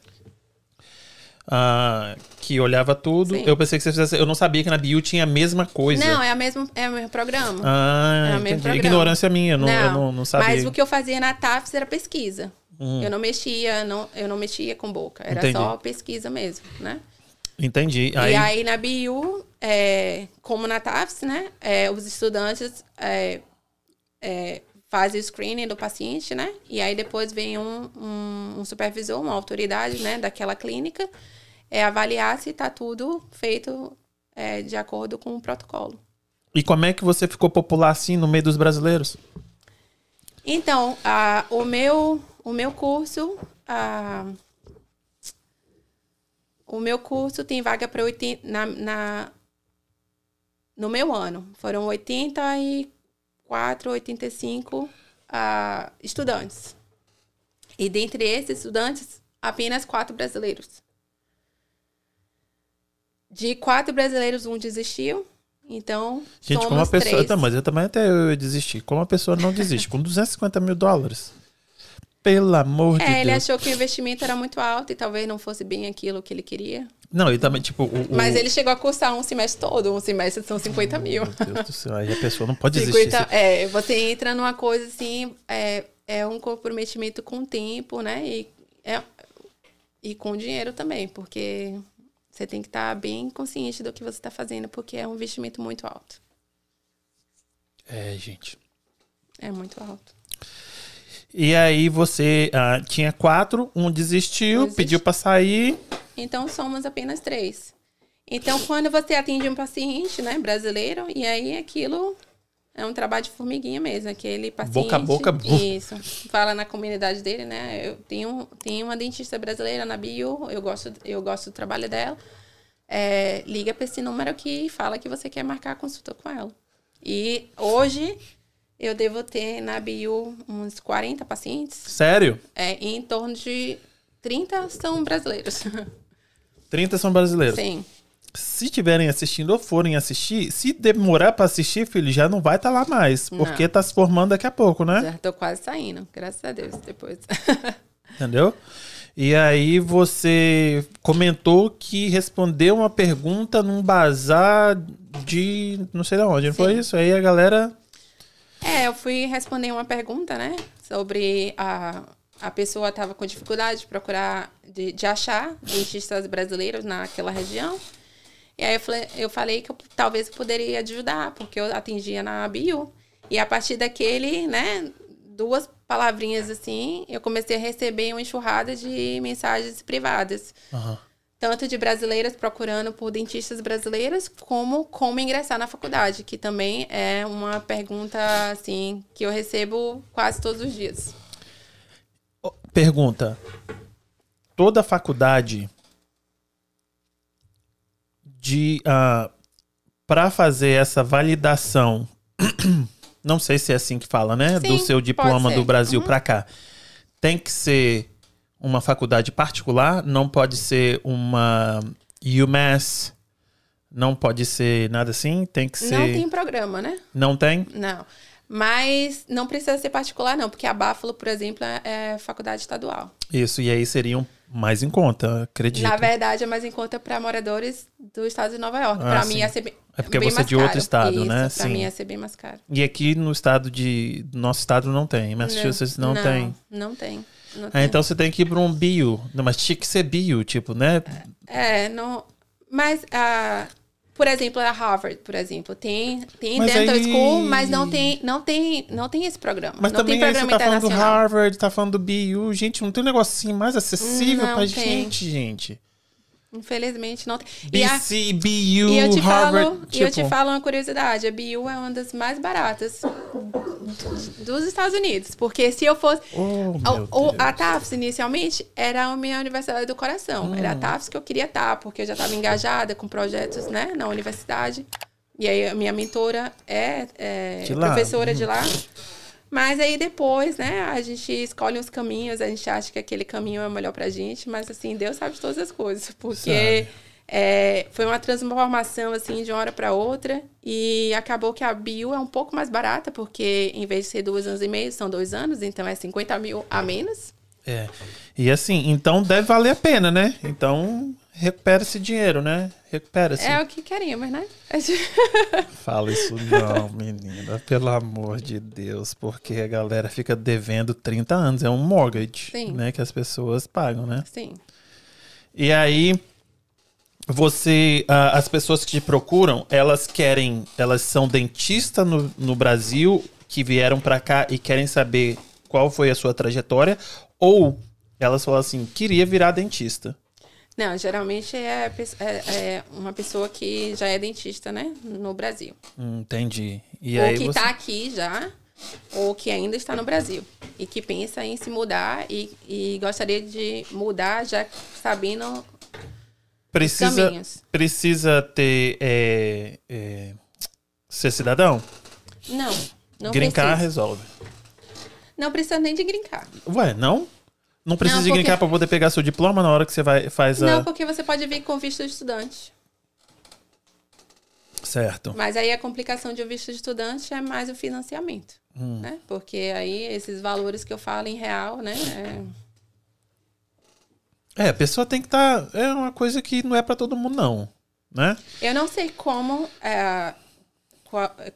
Ah, que olhava tudo. Sim. Eu pensei que você fizesse. Eu não sabia que na bio tinha a mesma coisa. Não, é, a mesma, é o mesmo programa. Ah, É o mesmo programa. Ignorância minha, eu não, eu não, não sabia. Hum. Mas o que eu fazia na TAFS era pesquisa. Eu não mexia, não, eu não mexia com boca. Era Entendi. só pesquisa mesmo, né? Entendi. Aí, E aí na BIU, é, como na TAFS, né? é, os estudantes é, fazem o screening do paciente, né? E aí depois vem um, um, um supervisor, uma autoridade, né? Daquela clínica, é, avaliar se está tudo feito é, de acordo com o protocolo. E como é que você ficou popular assim no meio dos brasileiros? Então, a, o, meu, o meu curso. a- o meu curso tem vaga para 80. Na, na, no meu ano. Foram 84, 85 ah, estudantes. E dentre esses estudantes, apenas quatro brasileiros. De quatro brasileiros, um desistiu. Então, Gente, como uma pessoa. três. Tá, mas eu também até eu desisti. Como uma pessoa não desiste? Com 250 mil dólares. Pelo amor de É, ele Deus. achou que o investimento era muito alto e talvez não fosse bem aquilo que ele queria. Não, e também, tipo. O, o- Mas ele chegou a cursar um semestre todo. Um semestre são 50 mil. Meu Deus do céu, aí a pessoa não pode desistir. 50, é, você entra numa coisa assim, é, é um comprometimento com o tempo, né? E, é, e com o dinheiro também, porque você tem que estar bem consciente do que você está fazendo, porque é um investimento muito alto. É, gente. É muito alto. E aí você ah, tinha quatro, um desistiu, pediu pra sair. Então, somos apenas três. Então, quando você atende um paciente, né, brasileiro, e aí aquilo é um trabalho de formiguinha mesmo, aquele paciente... Boca a boca, buf. Isso. Fala na comunidade dele, né, eu tenho, tenho uma dentista brasileira na bio, eu gosto, eu gosto do trabalho dela. É, liga para esse número aqui e fala que você quer marcar a consulta com ela. E hoje, eu devo ter na bio uns 40 pacientes, Sério? é, em torno de 30 são brasileiros. 30 são brasileiros. Sim. Se estiverem assistindo ou forem assistir, se demorar pra assistir, filho, já não vai estar lá mais. Porque Não. tá se formando daqui a pouco, né? Já tô quase saindo, graças a Deus, depois. Entendeu? E aí você comentou que respondeu uma pergunta num bazar de não sei de onde, não foi isso? Aí a galera. É, eu fui responder uma pergunta, né? Sobre a, a pessoa estava com dificuldade de procurar, de, de achar dentistas brasileiros naquela região. E aí eu falei, eu falei que eu, talvez eu poderia ajudar, porque eu atendia na bio. E a partir daquele, né, duas palavrinhas assim, eu comecei a receber uma enxurrada de mensagens privadas. Aham. Tanto de brasileiras procurando por dentistas brasileiras, como como ingressar na faculdade, que também é uma pergunta assim que eu recebo quase todos os dias. Pergunta: toda faculdade de para fazer essa validação, não sei se é assim que fala, né, do Sim, seu diploma do Brasil Uhum. pra cá, tem que ser uma faculdade particular, não pode ser uma UMass, não pode ser nada assim, tem que ser Não tem programa, né? não tem? Não. Mas não precisa ser particular, não, porque a Buffalo, por exemplo, é, é faculdade estadual. Isso, e aí seriam mais em conta, acredito. Na verdade, é mais em conta para moradores do estado de Nova York. Ah, para mim ia ser bem, É porque bem você é de outro caro. estado, Isso, né? Pra Sim. mim ia ser bem mais caro. E aqui no estado de. Nosso estado não tem. Massachusetts não, tem. Não tem. Não Ah, tem. então você tem que ir para um bio. Não, mas tinha que ser bio, tipo, né? É, não. Mas, ah, por exemplo, a Harvard, por exemplo, tem, tem Mas dental aí- school, mas não tem, não tem, não tem esse programa. Mas não também tem aí você programa tá falando do. Harvard, tá falando do BU. Gente, não tem um negocinho mais acessível Não pra tem. gente, gente. Infelizmente não tem. E, a- BC, BU, e eu te Harvard. falo, e eu te tipo, falo uma curiosidade, a BU é uma das mais baratas dos Estados Unidos, porque se eu fosse Oh, O- a TAFS, inicialmente, era a minha universidade do coração. Era a Hum. TAFS que eu queria estar, porque eu já estava engajada com projetos né, na universidade. E aí, a minha mentora é, é De professora de lá. Mas aí depois, né, a gente escolhe uns caminhos, a gente acha que aquele caminho é o melhor pra gente, mas assim, Deus sabe de todas as coisas, porque é, foi uma transformação assim de uma hora para outra e acabou que a bio é um pouco mais barata, porque em vez de ser dois anos e meio, são dois anos, então é 50 mil a menos. É. E assim, então deve valer a pena, né? Então recupera esse dinheiro, né? Recupera-se. É o que queríamos, né? Fala isso não, menina. Pelo amor de Deus. Porque a galera fica devendo 30 anos. É um mortgage, Sim. né? Que as pessoas pagam, né? Sim. E aí, você... ah, as pessoas que te procuram, elas querem... Elas são dentistas no, no Brasil que vieram pra cá e querem saber qual foi a sua trajetória. Ou elas falam assim, queria virar dentista. Não, geralmente é, é- é uma pessoa que já é dentista, né? No Brasil. Entendi. E ou aí que você... tá aqui já, ou que ainda está no Brasil. E que pensa em se mudar e, e gostaria de mudar já sabendo precisa, caminhos. precisa ter é, é, ser cidadão? Não, não Grincar precisa. resolve. Não precisa nem de grincar. Ué, não? Não precisa Não, de porque- pra poder pegar seu diploma na hora que você vai faz a Não, porque você pode vir com visto de estudante. certo. Mas aí a complicação de um visto de estudante é mais o financiamento, Hum. né? Porque aí esses valores que eu falo em real, né? é- É, a pessoa tem que estar é uma coisa que não é pra todo mundo não, né? Eu não sei como, é,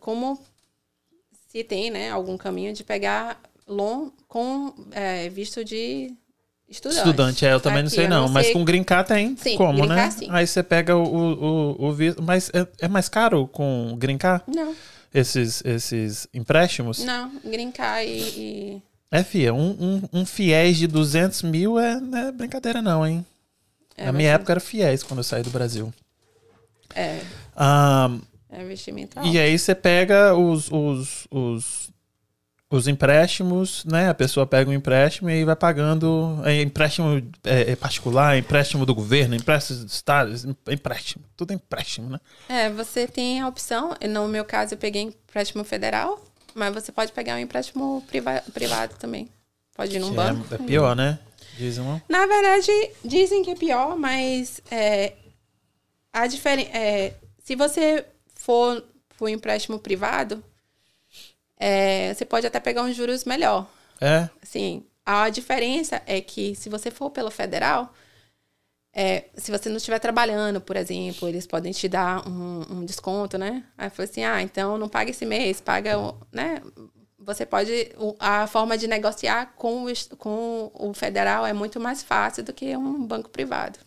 como se tem, né, algum caminho de pegar loan com é, visto de estudante. Estudante, é, eu também não Aqui, sei eu não, mas sei- com grincar tem Sim, como, né? sim. Aí você pega o, o, o visto, mas é, é mais caro com grincar Não, esses esses empréstimos? não, grincar e, e- É, fia, um, um, um fiéis de 200 mil é, não é brincadeira não, hein? é, Na minha ser- época era fiéis quando eu saí do Brasil. É, Ah, é investimento e alto. aí você pega os, os, os, os empréstimos, né? A pessoa pega um empréstimo e vai pagando. É empréstimo é, é particular, empréstimo do governo, empréstimo do Estado, empréstimo. Tudo é empréstimo, né? É, você tem a opção, no meu caso eu peguei empréstimo federal, mas você pode pegar um empréstimo priva- privado também. Pode ir num Que banco. é, é pior, né? Dizem não? Na verdade, dizem que é pior, mas é, a diferen é, se você for por empréstimo privado, é, você pode até pegar uns juros melhor. É. Assim, a diferença é que se você for pelo federal, é, se você não estiver trabalhando, por exemplo, eles podem te dar um, um desconto, né? Aí foi assim, ah, então não paga esse mês, paga, o- né? Você pode, a forma de negociar com o, com o federal é muito mais fácil do que um banco privado.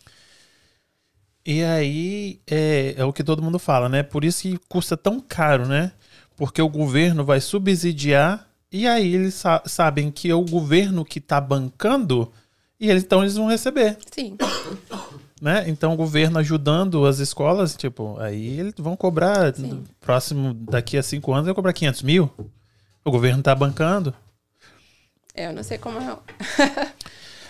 E aí é, é o que todo mundo fala, né? Por isso que custa tão caro, né? Porque o governo vai subsidiar e aí eles sa- sabem que é o governo que está bancando e eles, então eles vão receber, Sim, né? Então o governo ajudando as escolas, tipo, aí eles vão cobrar, Sim. próximo, daqui a cinco anos, vai cobrar 500 mil. O governo está bancando. eu não sei como é.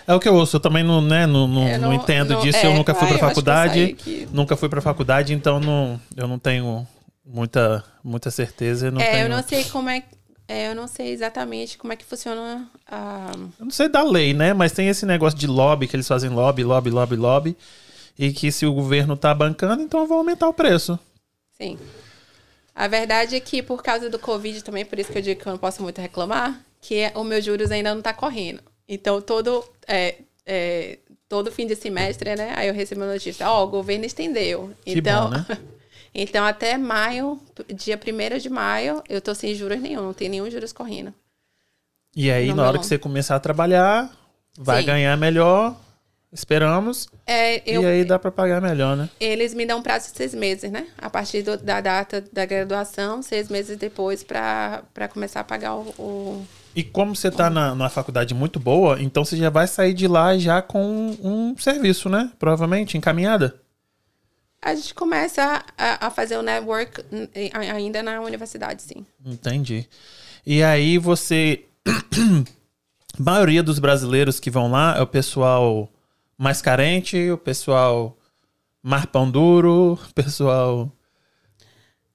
É o que eu ouço, eu também não, né, não, não, não não- entendo disso, é, eu nunca fui eu faculdade, nunca fui pra faculdade, então não, eu não tenho muita, muita certeza. Não é, tenho, eu não sei como é, é, eu não sei exatamente como é que funciona a eu não sei da lei, né, mas tem esse negócio de lobby, que eles fazem lobby, lobby, lobby, lobby, e que se o governo tá bancando, então eu vou aumentar o preço. sim. A verdade é que por causa do Covid também, por isso que eu digo que eu não posso muito reclamar, que o meu juros ainda não está correndo. Então, todo, é, é, todo fim de semestre, né? Aí eu recebo a notícia, ó, oh, o governo estendeu. Que então, bom, né? então, até maio, dia 1 de maio, eu tô sem juros nenhum, não tem nenhum juros correndo. E aí, Não, na hora que você começar a trabalhar, vai Sim. ganhar melhor. Esperamos. É, eu, E aí dá pra pagar melhor, né? Eles me dão um prazo de seis meses, né? A partir do- da data da graduação, seis meses depois, para começar a pagar o, o- E como você tá na, numa faculdade muito boa, então você já vai sair de lá já com um serviço, né? Provavelmente, encaminhada. A gente começa a, a fazer o network ainda na universidade, sim. Entendi. E aí você. A maioria dos brasileiros que vão lá é o pessoal mais carente, o pessoal mais pão duro, o pessoal.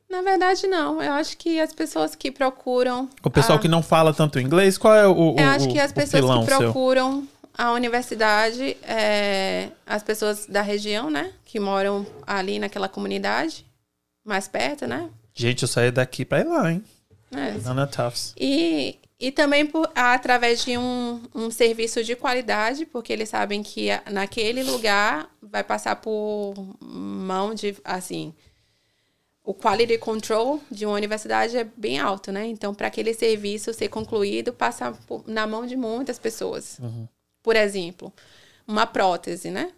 Na verdade, não. Eu acho que as pessoas que procuram. O pessoal a- que não fala tanto inglês, qual é o. o Eu acho que as pessoas que seu? A universidade, é, as pessoas da região, né? Que moram ali naquela comunidade, mais perto, né? Gente, eu saí daqui pra ir lá, hein? É, Lá na Tufts. E, e também por, através de um, um serviço de qualidade, porque eles sabem que naquele lugar vai passar por mão de, assim, o quality control de uma universidade é bem alto, né? Então, para aquele serviço ser concluído, passa na mão de muitas pessoas. Por exemplo, uma prótese, né?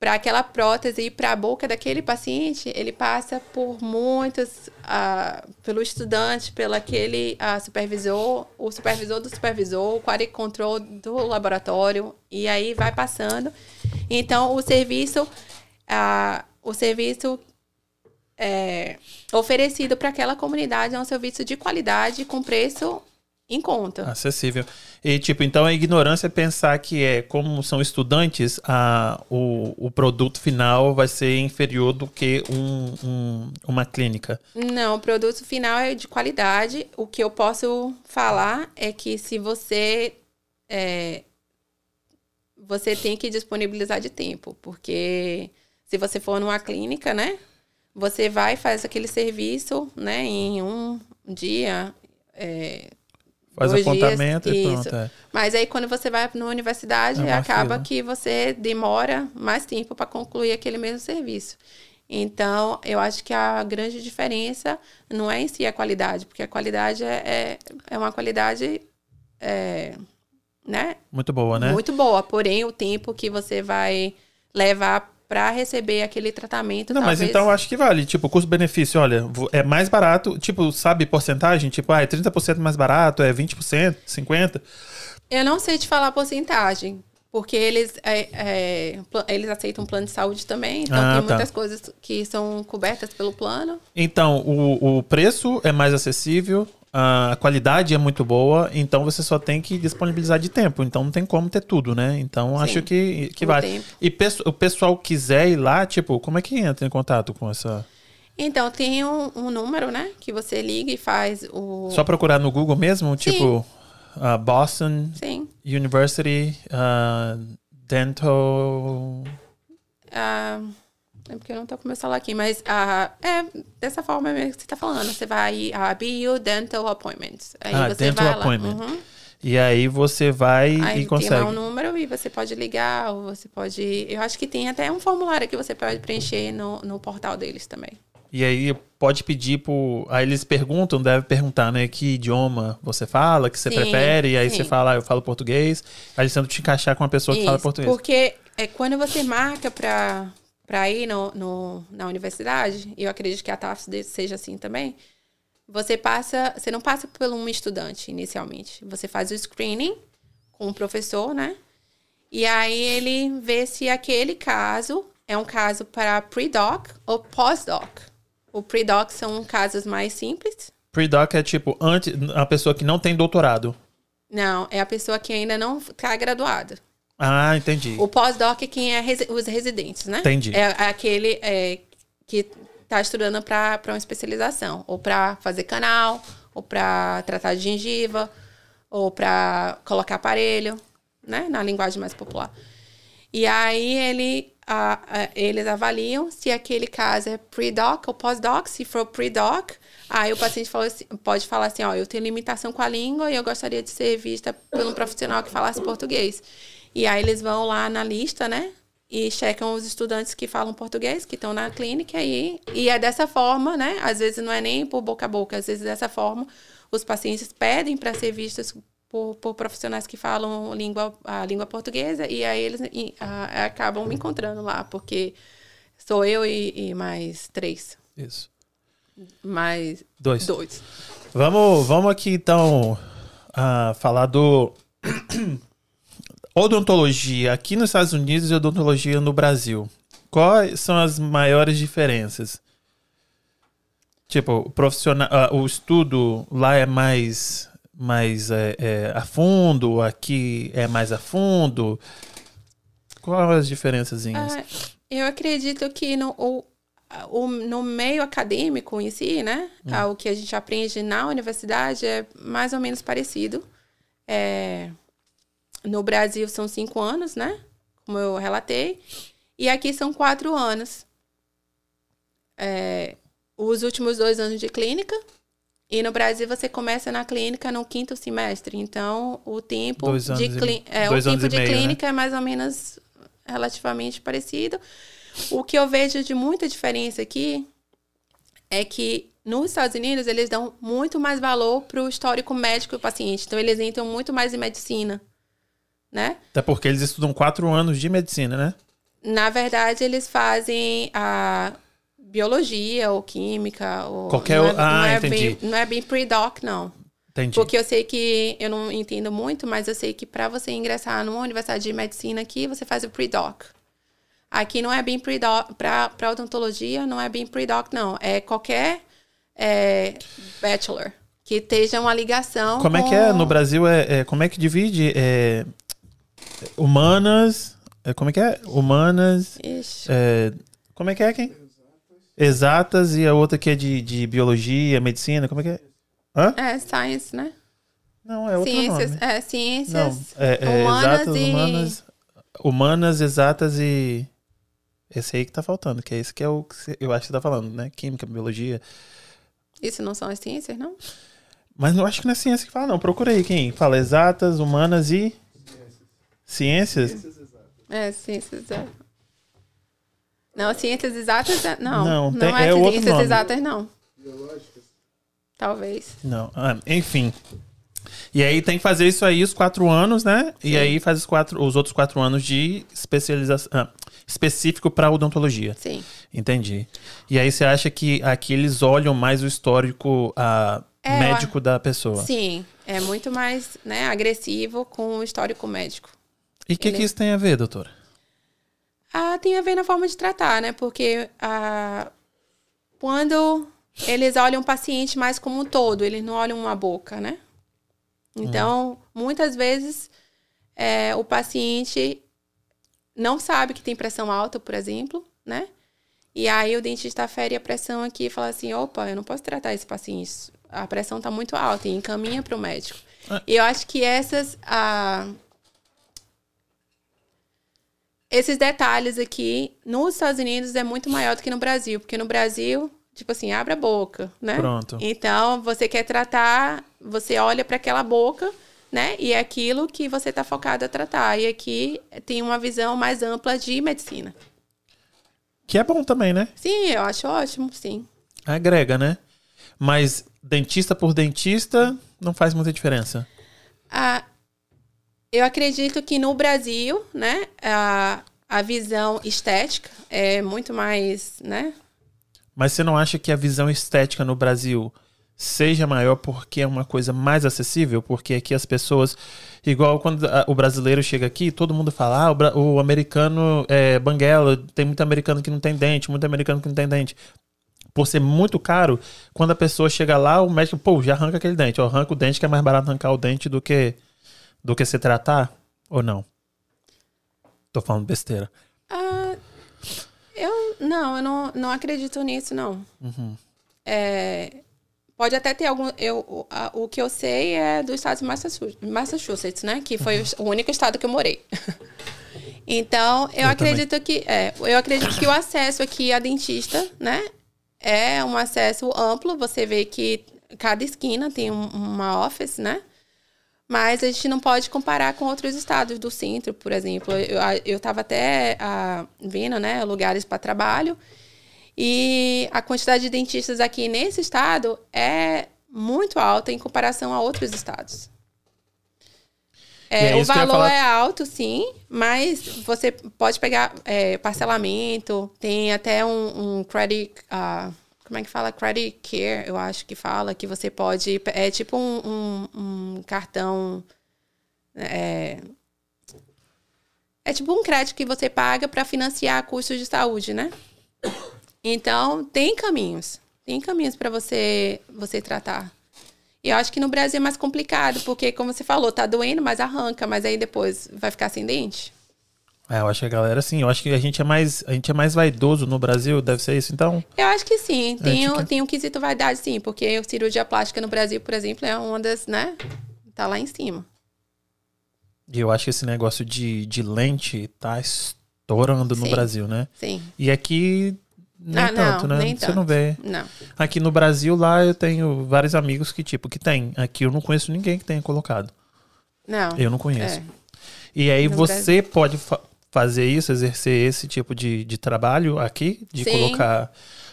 Para aquela prótese ir para a boca daquele paciente, ele passa por muitos, ah, pelo estudante, pelo aquele ah, supervisor, o supervisor do supervisor, o quality control do laboratório, e aí vai passando. Então, o serviço, ah, o serviço é, oferecido para aquela comunidade é um serviço de qualidade com preço em conta. Acessível. E, tipo, então a ignorância é pensar que é, como são estudantes, a, o, o produto final vai ser inferior do que um, um- uma clínica. Não, o produto final é de qualidade. O que eu posso falar é que se você é, você tem que disponibilizar de tempo, porque se você for numa clínica, né, você vai faz aquele serviço, né, em um dia, é, Faz Dois apontamento dias, e pronto. é. mas aí quando você vai na universidade, É acaba fila. que você demora mais tempo para concluir aquele mesmo serviço. Então, eu acho que a grande diferença não é em si a qualidade, porque a qualidade é, é, é uma qualidade é, né, Muito boa, né? muito boa. Porém, o tempo que você vai levar para receber aquele tratamento. Não, mas talvez- então eu acho que vale. Tipo, custo-benefício, olha, é mais barato. Tipo, sabe porcentagem? Tipo, ah, é 30% mais barato, é 20%, 50%. Eu não sei te falar porcentagem, porque eles, é, é, eles aceitam plano de saúde também, então Ah, tem tá. muitas coisas que são cobertas pelo plano. Então, o, o preço é mais acessível, a qualidade é muito boa, então você só tem que disponibilizar de tempo. Então não tem como ter tudo, né? Então Sim, acho que, que vale. tempo. E o pessoal quiser ir lá, tipo, como é que entra em contato com essa. Então, tem um, um número, né, que você liga e faz o... Só procurar no Google mesmo? Tipo, ah, Boston Sim. University ah, Dental. Ah, é porque eu não tô com meu celular aqui, mas ah, é dessa forma mesmo que você tá falando. Você vai a BU Dental Appointments. Aí Ah, você Dental vai lá. Appointment. Uhum. E aí você vai Aí e tem consegue. lá um número e você pode ligar, ou você pode. Eu acho que tem até um formulário que você pode preencher no, no portal deles também. E aí pode pedir por. Aí eles perguntam, deve perguntar, né? Que idioma você fala, que você Sim, prefere. E aí sim. você fala, ah, eu falo português. Aí eles tentam te encaixar com uma pessoa que fala Isso, português. Porque é, quando você marca para para ir no, no- na universidade, e eu acredito que a TAFS seja assim também, você passa, você não passa por um estudante inicialmente. Você faz o screening com o professor, né? E aí ele vê se aquele caso é um caso para pre-doc ou pós-doc. O pre-doc são casos mais simples. Pre-doc é tipo antes, a pessoa que não tem doutorado. Não, é a pessoa que ainda não está graduada. Ah, entendi. O pós-doc é quem é resi- os residentes, né? Entendi. É aquele é, que está estudando para uma especialização, ou para fazer canal, ou para tratar de gengiva, ou para colocar aparelho, né? Na linguagem mais popular. E aí ele, a- a- eles avaliam se aquele caso é pre-doc ou pós-doc. Se for pre-doc, Aí o paciente assim, pode falar assim, ó, eu tenho limitação com a língua e eu gostaria de ser vista por um profissional que falasse português. E aí eles vão lá na lista, né? E checam os estudantes que falam português, que estão na clínica, e, e é dessa forma, né? Às vezes não é nem por boca a boca, às vezes dessa forma os pacientes pedem para ser vistos por, por, profissionais que falam língua, a língua portuguesa, e aí eles e, a, acabam me encontrando lá, porque sou eu e, e mais três. Isso. Mais dois. dois. Vamos, vamos aqui então uh, falar do odontologia aqui nos Estados Unidos e odontologia no Brasil. Quais são as maiores diferenças? Tipo, o profissional, uh, o estudo lá é mais, mais é, é, a fundo, aqui é mais a fundo. Quais as diferenças? Ah, eu acredito que no, o, o, no meio acadêmico em si, né? Hum. O que a gente aprende na universidade é mais ou menos parecido. É, no Brasil são cinco anos, né? Como eu relatei. E aqui são quatro anos. É, os últimos dois anos de clínica. E no Brasil você começa na clínica no quinto semestre. Então, o tempo de, clí é, o tempo de meio, né? clínica né? é mais ou menos relativamente parecido. O que eu vejo de muita diferença aqui é que nos Estados Unidos eles dão muito mais valor para o histórico médico do paciente. Então, eles entram muito mais em medicina, né? Até porque eles estudam quatro anos de medicina, né? Na verdade, eles fazem a biologia ou química. Ou, Qualquer. Não é, ah, não é entendi. Bem, não é bem pre-doc, não. Entendi. Porque eu sei que, eu não entendo muito, mas eu sei que para você ingressar numa universidade de medicina aqui, você faz o pre-doc. Aqui não é bem pre-doc, para odontologia, não é bem pre-doc, não. É qualquer é, bachelor que esteja uma ligação. Como com... é que é? No Brasil, é, é como é que divide? É, humanas. É, como é que é? Humanas. É, como é que é, quem? exatas e a outra que é de, de biologia, medicina, como é que é? Hã? É, science, né? Não, é outro ciências, nome. É, ciências Não, é, é humanas exatas, e... humanas, humanas, exatas e... Esse aí que tá faltando, que é esse que é o que eu acho que você tá falando, né? Química, biologia. Isso não são as ciências, não? Mas não acho que não é ciência que fala, não. Procura aí quem fala exatas, humanas e... Ciências? Ciências exatas. É, ciências exatas. Não, ciências exatas, é, não. Não, tem, não é, é ciências nome. exatas, não. Biológicas? Talvez. Não, ah, enfim. E aí tem que fazer isso aí os quatro anos, né? Sim. E aí faz os, quatro, os outros quatro anos de especialização ah, específico para odontologia. Sim. Entendi. E aí você acha que aqui eles olham mais o histórico ah, é, médico da pessoa? Sim, é muito mais né, agressivo com o histórico médico. E o que, que isso tem a ver, doutora? Ah, tem a ver na forma de tratar, né? Porque ah, quando eles olham o paciente mais como um todo, eles não olham uma boca, né? Então, hum. muitas vezes, é, o paciente não sabe que tem pressão alta, por exemplo, né? E aí o dentista fere a pressão aqui e fala assim, opa, eu não posso tratar esse paciente, a pressão está muito alta e encaminha para o médico. Ah. E eu acho que essas... Ah, esses detalhes aqui nos Estados Unidos é muito maior do que no Brasil, porque no Brasil, tipo assim, abre a boca, né? Pronto. Então, você quer tratar, você olha para aquela boca, né? E é aquilo que você está focado a tratar. E aqui tem uma visão mais ampla de medicina. Que é bom também, né? Sim, eu acho ótimo, sim. Agrega, né? Mas dentista por dentista não faz muita diferença. Ah, eu acredito que no Brasil, né, a, a visão estética é muito mais, né? Mas você não acha que a visão estética no Brasil seja maior porque é uma coisa mais acessível? Porque aqui as pessoas, igual quando o brasileiro chega aqui, todo mundo fala, ah, o, o americano é banguela, tem muito americano que não tem dente, muito americano que não tem dente por ser muito caro, quando a pessoa chega lá, o médico, pô, já arranca aquele dente. Ó, arranca o dente, que é mais barato arrancar o dente do que do que se tratar ou não? Tô falando besteira. Uh, eu não, eu não, não acredito nisso, não. Uhum. É, pode até ter algum. Eu, o, a, o que eu sei é do estado de Massachusetts, né? Que foi uhum. o único estado que eu morei. então, eu, eu acredito também. que. É, eu acredito que o acesso aqui a dentista, né? é um acesso amplo. Você vê que cada esquina tem um, uma office, né? Mas a gente não pode comparar com outros estados do centro, por exemplo. Eu estava até uh, vendo né, lugares para trabalho e a quantidade de dentistas aqui nesse estado é muito alta em comparação a outros estados. É, o valor é alto, sim, mas você pode pegar é, parcelamento, tem até um, um credit. Uh, como é que fala? Credit Care, eu acho que fala, que você pode. É tipo um, um, um cartão. É, é tipo um crédito que você paga para financiar custos de saúde, né? Então, tem caminhos. Tem caminhos para você, você tratar. E eu acho que no Brasil é mais complicado, porque, como você falou, tá doendo, mas arranca, mas aí depois vai ficar sem dente. É, eu acho que a galera, sim, eu acho que a gente é mais, a gente é mais vaidoso no Brasil, deve ser isso, então? Eu acho que sim, tem, um, tem um quesito vaidade, sim, porque cirurgia plástica no Brasil, por exemplo, é uma das, né, tá lá em cima. E eu acho que esse negócio de, de lente tá estourando no Brasil, né? Sim. E aqui nem ah, tanto, não, né? Nem Você tanto. não vê. Não. Aqui no Brasil, lá eu tenho vários amigos que, tipo, que tem. Aqui eu não conheço ninguém que tenha colocado. Não. Eu não conheço. É. E aí No você pode fa fazer isso, exercer esse tipo de, de trabalho aqui, de Sim. colocar.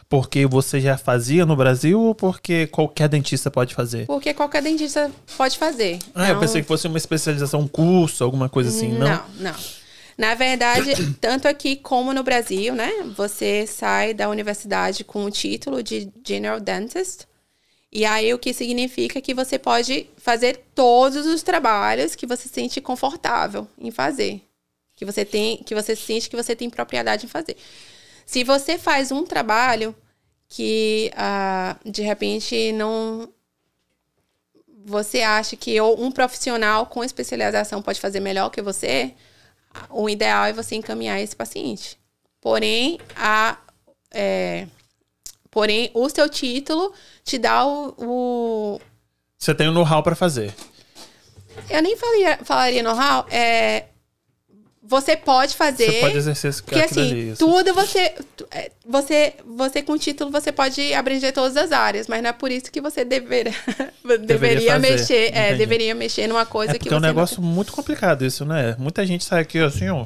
Porque você já fazia no Brasil ou porque qualquer dentista pode fazer? Porque qualquer dentista pode fazer. Ah, eu Não- pensei que fosse uma especialização, um curso, alguma coisa assim, não? Não, não. Na verdade, tanto aqui como no Brasil, né? Você sai da universidade com o título de General Dentist. E aí o que significa que você pode fazer todos os trabalhos que você se sente confortável em fazer. Que você tem, que você sente que você tem propriedade em fazer. Se você faz um trabalho que ah, de repente não você acha que um profissional com especialização pode fazer melhor que você, o ideal é você encaminhar esse paciente. Porém, a, é, porém o seu título te dá o, o Você tem o know-how para fazer. eu nem falaria, falaria know-how, é, você pode fazer. Você pode exercer esse Porque assim, isso. tudo você, é, você. Você com título você pode abranger todas as áreas, mas não é por isso que você dever, deveria, fazer, mexer. É, deveria mexer numa coisa É que você. é um não- negócio muito complicado isso, né? Muita gente sai aqui assim, ó.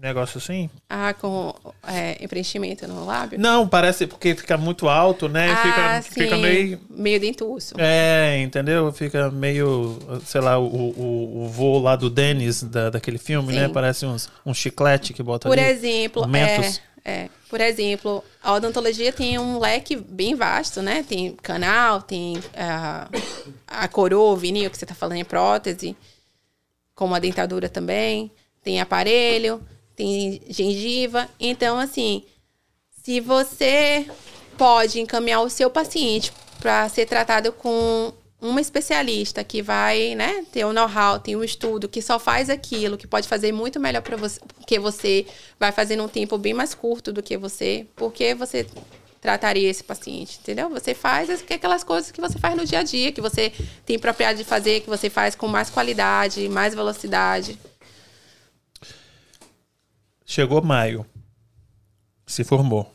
Negócio assim. Ah, com é, preenchimento no lábio? Não, parece porque fica muito alto, né? ah, fica, sim. fica meio. Meio dentuço. É, entendeu? Fica meio, sei lá, o, o, o voo lá do Dennis, da, daquele filme, né? Sim. Parece uns, um chiclete que bota Por ali. exemplo, Mentos. é, é, por exemplo, a odontologia tem um leque bem vasto, né? Tem canal, tem ah, a coroa, o vinil que você está falando em prótese, como a dentadura também, tem aparelho, tem gengiva. Então, assim, se você pode encaminhar o seu paciente para ser tratado com uma especialista que vai, né, ter o know-how, tem um estudo que só faz aquilo, que pode fazer muito melhor para você, que você vai fazer num tempo bem mais curto do que você, porque você trataria esse paciente, entendeu? Você faz as- aquelas coisas que você faz no dia a dia, que você tem propriedade de fazer, que você faz com mais qualidade, mais velocidade. Chegou maio. Se formou.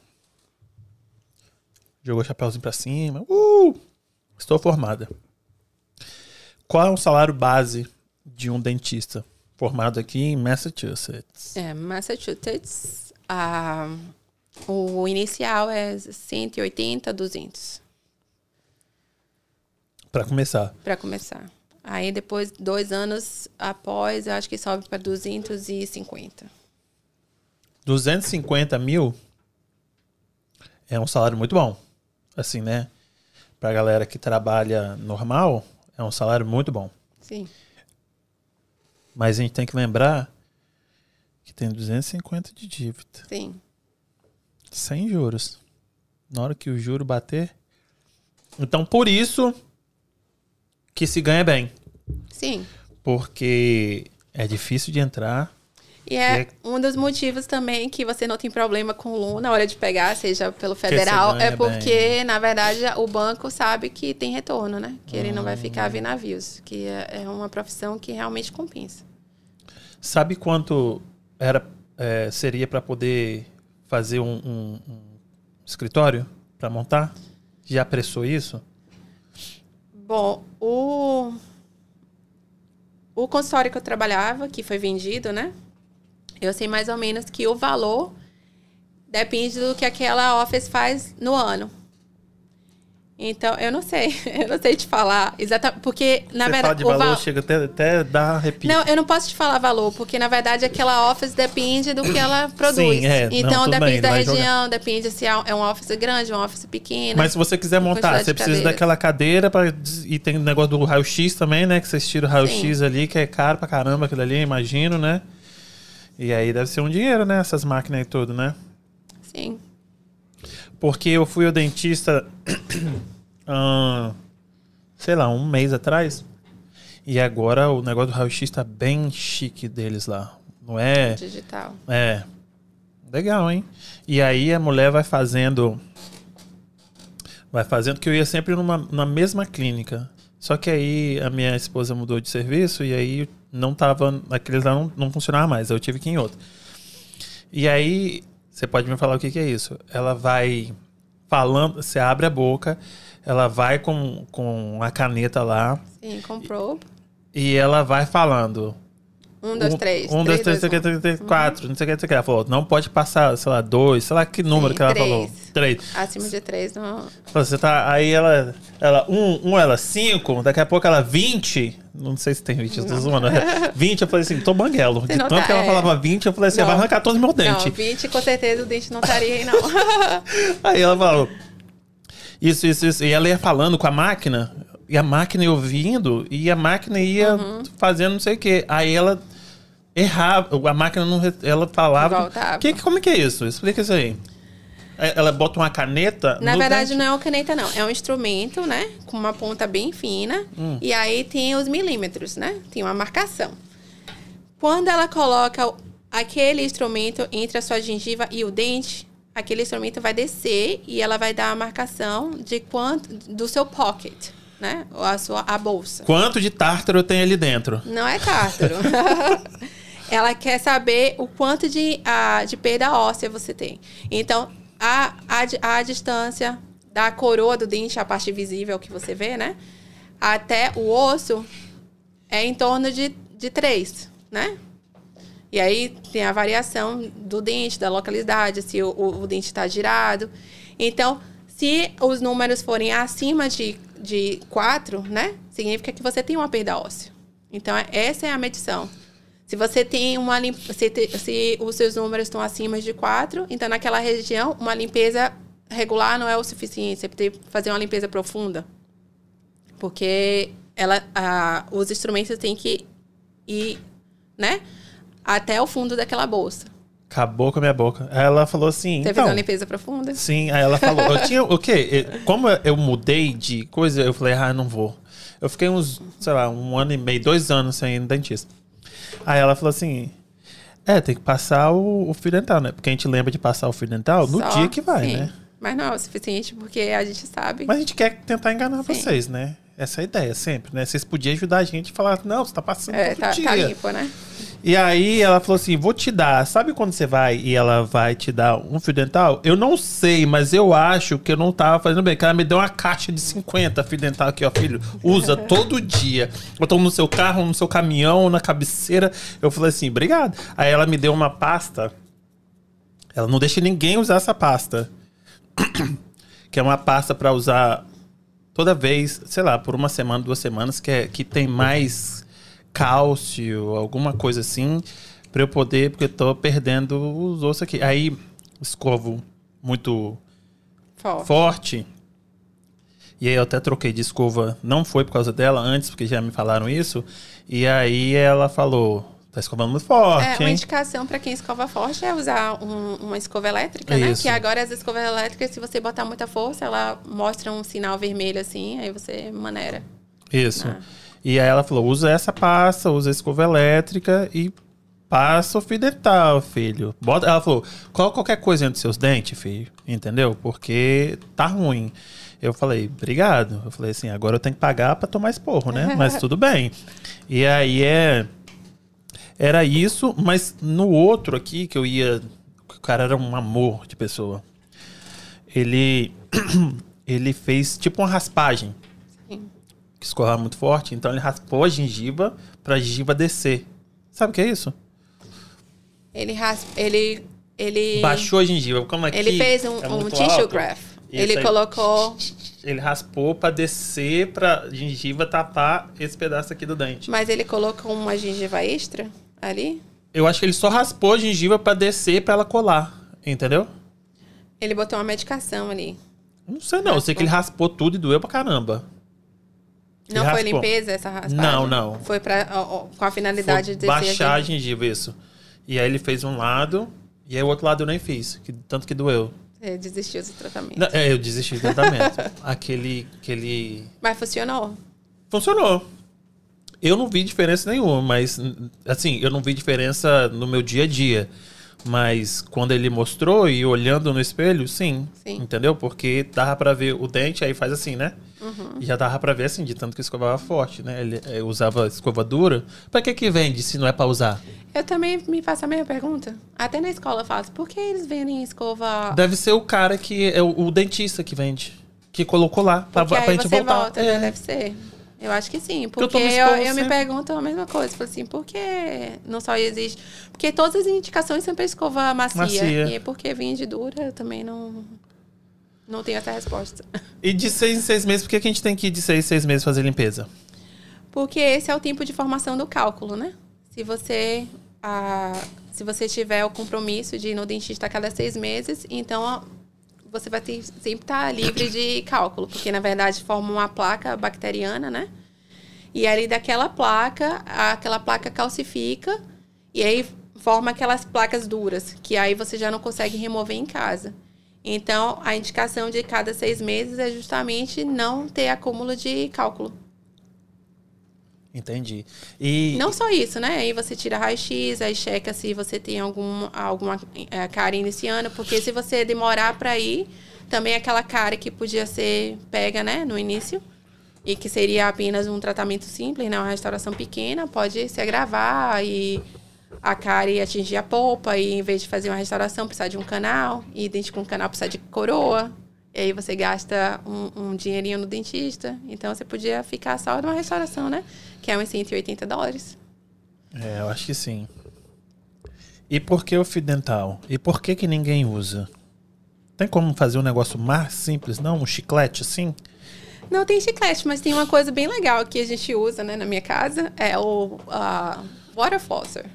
Jogou o chapéuzinho pra cima. Uh! Estou formada. Qual é o salário base de um dentista formado aqui em Massachusetts? É, Massachusetts, ah, o inicial é 180, 200 Pra começar. para começar. Aí depois, dois anos após, acho que sobe para 250. 250 mil é um salário muito bom. Assim, né? Pra galera que trabalha normal, é um salário muito bom. Sim. Mas a gente tem que lembrar que tem 250 de dívida. Sim. Sem juros. Na hora que o juro bater. Então, por isso que se ganha bem. Sim. Porque é difícil de entrar. E é, E é- um dos motivos também que você não tem problema com o LUN na hora de pegar, seja pelo federal, é porque, na verdade, o banco sabe que tem retorno, né? Que ele não vai ficar vendo navios, que é é uma profissão que realmente compensa. Sabe quanto era é, seria para poder fazer um, um- um escritório? pra montar? Já apressou isso? Bom, o, o consultório que eu trabalhava, que foi vendido, né? Eu sei mais ou menos que o valor depende do que aquela office faz no ano. Então, eu não sei. Eu não sei te falar exatamente. Porque, na Você verdade. fala de o valor, val- chega até, até dar arrepio. Não, eu não posso te falar valor, porque na verdade aquela office depende do que ela produz. Sim, é. Não, Então tudo depende bem, da região, jogar. depende se é um office grande, um office pequeno. Mas se você quiser montar, você precisa daquela cadeira pra, e tem o negócio do raio-x também, né? Que vocês tiram o raio-x ali, que é caro pra caramba aquilo ali, imagino, né? E aí deve ser um dinheiro, né? Essas máquinas e tudo, né? Sim. Porque eu fui ao dentista, ah, sei lá, um mês atrás. E agora o negócio do raio-x tá bem chique deles lá. Não é? Digital. É. Legal, hein? E aí a mulher vai fazendo. Vai fazendo que eu ia sempre numa, na mesma clínica. Só que aí a minha esposa mudou de serviço e aí não tava. Aqueles lá não, não funcionava mais. Eu tive que ir em outro. E aí, você pode me falar o que, que é isso? Ela vai falando, você abre a boca, ela vai com, com a caneta lá Sim, comprou. e ela vai falando. Um, dois, três. Um, dois, três, dois, não sei o que, quatro, não sei o que, não sei o que. Ela falou, não pode passar, sei lá, dois, sei lá que número Sim, que ela três. falou. Três. Acima de três, não. Você tá, aí ela, ela, um, um, ela, cinco, daqui a pouco ela, vinte. Não sei se tem vinte, eu tô zoando. Vinte, eu falei assim, tô banguelo. De tanto tá, que ela é. falava vinte, eu falei assim, Não. vai arrancar todos os meus Não, dentes. 20, com certeza o dente não estaria aí, não. Aí ela falou, isso, isso, isso. E ela ia falando com a máquina, e a máquina ia ouvindo, e a máquina ia Uhum. fazendo não sei o quê. Aí ela errava, a máquina não, ela falava. Voltava. Que, como é que é isso? Explica isso aí. É, Ela bota uma caneta. Na verdade, dente? não é uma caneta, não. É um instrumento, né? Com uma ponta bem fina. Hum. E aí tem os milímetros, né? Tem uma marcação. Quando ela coloca aquele instrumento entre a sua gengiva e o dente, aquele instrumento vai descer e ela vai dar a marcação de quanto do seu pocket, né? Ou a sua a bolsa. Quanto de tártaro tem ali dentro? Não é tártaro. Ela quer saber o quanto de, a, de perda óssea você tem. Então, a, a, a distância da coroa do dente, a parte visível que você vê, né? Até o osso é em torno de, de 3, né? E aí tem a variação do dente, da localidade, se o, o, dente está girado. Então, se os números forem acima de, de 4, né? Significa que você tem uma perda óssea. Então, essa é a medição. Se você tem uma se, te- se os seus números estão acima de 4, então naquela região, uma limpeza regular não é o suficiente. Você tem que fazer uma limpeza profunda. Porque ela, a- os instrumentos têm que ir, né? Até o fundo daquela bolsa. Acabou com a minha boca. Aí ela falou assim. Você então, fez uma limpeza profunda? Sim, aí ela falou. Eu tinha o quê? Como eu mudei de coisa, eu falei, ah, não vou. Eu fiquei uns, sei lá, um ano e meio, dois anos sem ir no dentista. Aí ela falou assim: É, tem que passar o, o fio dental, né? Porque a gente lembra de passar o fio dental no Só, dia que vai, sim. né? Mas não é o suficiente porque a gente sabe. Mas a gente quer tentar enganar Sim. vocês, né? Essa é a ideia sempre, né? Vocês podiam ajudar a gente a falar, não, você tá passando é, todo tá, dia. tá limpo, né? E aí ela falou assim: vou te dar. Sabe quando você vai e ela vai te dar um fio dental? Eu não sei, mas eu acho que eu não tava fazendo bem. Que ela me deu uma caixa de 50 fio dental aqui, ó, filho. Usa todo dia. Botou no seu carro, no seu caminhão, na cabeceira. Eu falei assim, obrigado. Aí ela me deu uma pasta. Ela não deixa ninguém usar essa pasta. que é uma pasta pra usar toda vez, sei lá, por uma semana, duas semanas, que, é, que tem mais cálcio, alguma coisa assim, pra eu poder, porque eu tô perdendo os ossos aqui. Aí, escovo muito Forte. forte. E aí eu até troquei de escova, não foi por causa dela antes, porque já me falaram isso. E aí ela falou, tá escovando muito forte, É, uma hein? indicação para quem escova forte é usar um- uma escova elétrica, né? Isso. Que agora as escovas elétricas, se você botar muita força, ela mostra um sinal vermelho assim, aí você maneira. Isso. Ah. E aí ela falou: usa essa pasta, usa a escova elétrica e passa o fio dental, filho. Bota... Ela falou: coloca qualquer coisa entre seus dentes, filho. Entendeu? Porque tá ruim. Eu falei, obrigado. Eu falei assim, agora eu tenho que pagar pra tomar esporro, né? Mas tudo bem. E aí é. Era isso, mas no outro aqui que eu ia. O cara era um amor de pessoa. Ele. ele fez tipo uma raspagem. Sim. Que escorrava muito forte. Então ele raspou a gengiva pra gengiva descer. Sabe o que é isso? Ele raspa, ele ele Baixou a gengiva. Como aqui ele fez um, é um tissue alto. Isso Ele aí. colocou, Ele raspou pra descer pra gengiva tapar esse pedaço aqui do dente. mas ele colocou uma gengiva extra ali. Eu acho que ele só raspou a gengiva pra descer pra ela colar. Entendeu? Ele botou uma medicação ali. Não sei não. Eu sei que ele raspou tudo e doeu pra caramba. Não Ele foi raspou. limpeza essa raspagem? Não, não. Foi pra, ó, ó, com a finalidade Foi de descer a baixar a gengiva. gengiva, isso. E aí ele fez um lado, e aí o outro lado eu nem fiz. Que, tanto que doeu. Você desistiu do tratamento. Não, é, eu desisti do tratamento. aquele, aquele... Mas funcionou. Funcionou. Eu não vi diferença nenhuma, mas assim, eu não vi diferença no meu dia a dia. Mas quando ele mostrou e olhando no espelho, sim. Sim. Entendeu? Porque dava pra ver o dente, aí faz assim, né? Uhum. E já dava pra ver assim, de tanto que escovava forte, né? Ele eh, usava escova dura. Pra que que vende se não é pra usar? Eu também me faço a mesma pergunta. Até na escola eu faço. Por que eles vendem escova... Deve ser o cara que é o, o dentista que vende. Que colocou lá pra, Porque pra aí gente voltar. volta, É. né? Deve ser. Eu acho que sim. eu Porque tomo eu, escova eu me sempre. pergunto a mesma coisa. Falo assim, por que não só existe... Porque todas as indicações são para escova macia. Macia. E porque vende dura, eu também não... Não tenho essa resposta. E de seis em seis meses, por que, a gente tem que ir de seis em seis meses fazer limpeza? Porque esse é o tempo de formação do cálculo, né? Se você, ah, se você tiver o compromisso de ir no dentista a cada seis meses, então você vai ter, sempre estar livre de cálculo, porque na verdade forma uma placa bacteriana, né? E ali daquela placa, aquela placa calcifica e aí forma aquelas placas duras, que aí você já não consegue remover em casa. Então, a indicação de cada seis meses é justamente não ter acúmulo de cálculo. Entendi. E Não só isso, né? Aí você tira raio-x, aí checa se você tem algum, alguma é, cárie iniciando, porque se você demorar para ir, também aquela cárie que podia ser pega, né, no início, e que seria apenas um tratamento simples, né, uma restauração pequena, pode se agravar e a cárie atingir a polpa e em vez de fazer uma restauração precisar de um canal, e dente com canal precisa de coroa. E aí você gasta um, um dinheirinho no dentista. Então você podia ficar só numa restauração, né? Que é uns 180 dólares. É, eu acho que sim. E por que o fio dental? E por que que ninguém usa? Tem como fazer um negócio mais simples, não? Um chiclete assim? Não tem chiclete, mas tem uma coisa bem legal que a gente usa, né, na minha casa. É o ah, water flosser.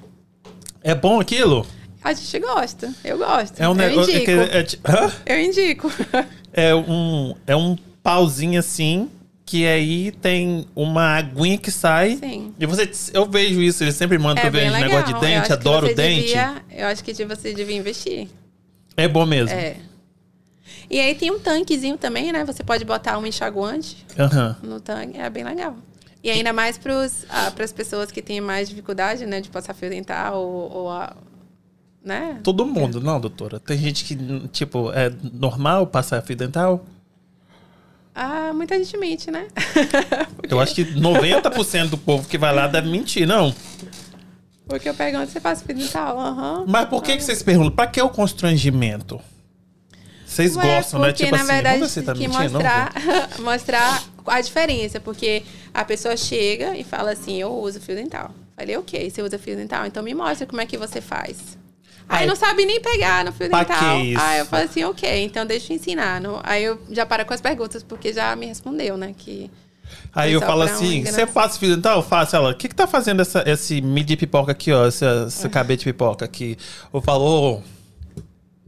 É bom aquilo? A gente gosta. Eu gosto. É um negócio. É, é, ti- Hã? Eu indico. é um é um pauzinho assim que aí tem uma aguinha que sai. Sim. E você, eu vejo isso, eles sempre mandam É eu legal. negócio de dente, adoro o dente. devia- eu acho que você devia investir. É bom mesmo. É. E aí tem um tanquezinho também, né? Você pode botar um enxaguante Aham. no tanque. É bem legal. E ainda mais para as pessoas que têm mais dificuldade, né? De passar fio dental ou, ou a, né? Todo mundo, não, doutora. Tem gente que, tipo, é normal passar fio dental? Ah, muita gente mente, né? Eu acho que 90% do povo que vai lá deve mentir, não. Porque eu pergunto, você passa fio dental? Aham. Mas por que, que vocês perguntam? Pra que o constrangimento? Vocês Ué, gostam, né? porque, Tipo na assim, verdade, se tá que mentindo. não, mostrar, mostrar a diferença. Porque a pessoa chega e fala assim, eu uso fio dental. Falei, ok, você usa fio dental? Então me mostra como é que você faz. Aí não sabe nem pegar no fio dental. que isso? Aí eu falo assim, ok, então deixa eu ensinar. Aí eu já paro com as perguntas, porque já me respondeu, né? Que Aí eu falo assim, você faz fio dental? Eu faço. Ela, o que que tá fazendo essa, esse midi pipoca aqui, ó? Esse, esse cabelo de pipoca aqui? Eu falo, ô,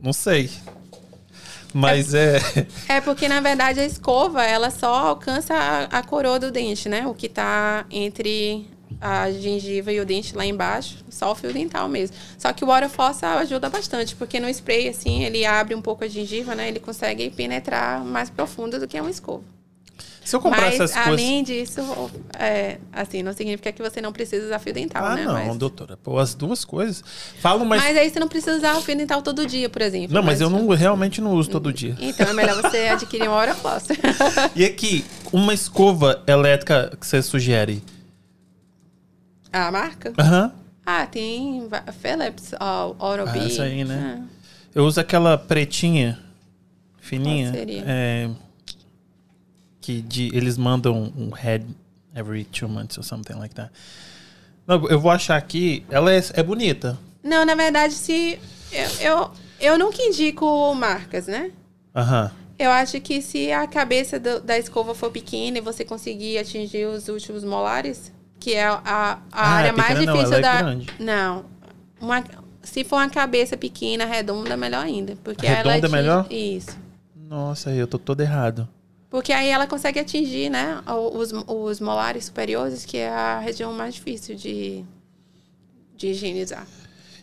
não sei. Mas é... É porque, na verdade, a escova, ela só alcança a, a coroa do dente, né? O que tá entre a gengiva e o dente lá embaixo, só o fio dental mesmo. Só que o water fossa ajuda bastante, porque no spray, assim, ele abre um pouco a gengiva, né? Ele consegue penetrar mais profundo do que uma escova. Se eu comprar Mas, essas coisas... além disso, é, assim, não significa que você não precisa usar fio dental, Ah, né? não, Mas, doutora. Pô, as duas coisas. Fala mas... mas aí você não precisa usar o fio dental todo dia, por exemplo. Não, mas eu não, realmente não uso todo dia. Então, é melhor você adquirir uma water flosser. E aqui, uma escova elétrica que você sugere? A marca? Aham. Ah, tem Philips, Oral-B. Ah, essa aí, né? Ah, Eu uso aquela pretinha. fininha. Qual seria? É, que de, eles mandam um head every two months or something like that. Não, eu vou achar aqui. Ela é, é bonita. Não, na verdade, se. Eu, eu, eu nunca indico marcas, né? Aham. Eu acho que se a cabeça do- da escova for pequena e você conseguir atingir os últimos molares, que é a, a Ah, área é mais não, difícil ela é da. grande. Não. Uma, se for uma cabeça pequena, redonda, melhor ainda. Porque ela Redonda é atinge- melhor? Isso. Nossa, eu tô todo errado. Porque aí ela consegue atingir, né, os, os molares superiores, que é a região mais difícil de, de higienizar.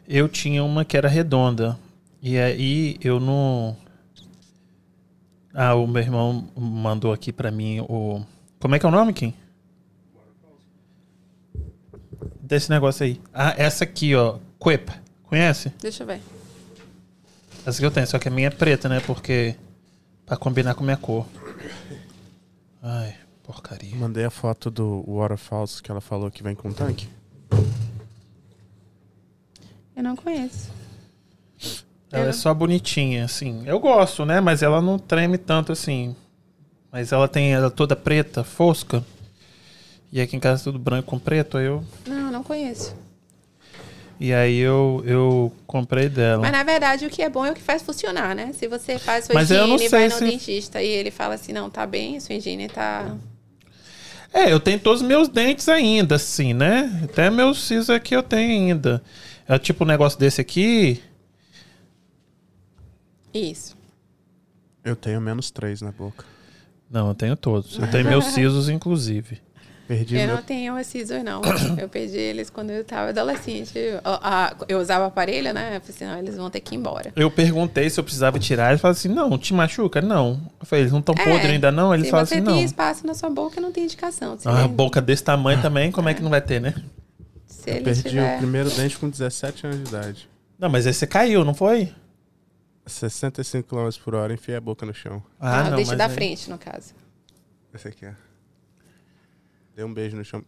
Eu tinha uma que era redonda. E aí eu não. Ah, o meu irmão mandou aqui pra mim o. Como é que é o nome, Kim? Desse negócio aí. Ah, essa aqui, ó. Quip. Conhece? Deixa eu ver. Essa que eu tenho, só que a minha é preta, né? Porque. Pra combinar com a minha cor. Ai, porcaria. Mandei a foto do Waterfalls que ela falou que vem com tanque. Eu não conheço. Ela Eu- é só bonitinha, assim. Eu gosto, né? Mas ela não treme tanto assim. Mas ela tem ela toda preta, fosca. E aqui em casa é tudo branco com preto, aí eu. Não, não conheço. E aí eu, eu comprei dela. Mas na verdade o que é bom é o que faz funcionar, né? Se você faz sua Mas eu higiene não e sei vai no se- dentista e ele fala assim, não, tá bem, sua higiene tá. É, eu tenho todos os meus dentes ainda, assim, né? Até meus sisos aqui eu tenho ainda. É tipo um negócio desse aqui. Isso. Eu tenho menos três na boca. Não, eu tenho todos. Eu tenho meus sisos, inclusive. Perdi eu meu. não tenho esses dois, não. Eu perdi eles quando eu tava adolescente. Eu, a- eu usava aparelho, né? Eu falei assim, não, eles vão ter que ir embora. Eu perguntei se eu precisava tirar. Ele falou assim: não, te machuca? Não. Eu falei: eles não estão podres ainda, não? Ele É, se falou você assim: tem não. espaço na sua boca, não tem indicação. Se, Ah, boca desse tamanho também, como é que não vai ter, né? se Eu perdi tiver... o primeiro dente com 17 anos de idade. Não, mas aí você caiu, não foi? 65 km por hora, enfiei a boca no chão. Ah, não, deixa mas da aí- frente, no caso. Esse aqui, ó. Dei um beijo no chão.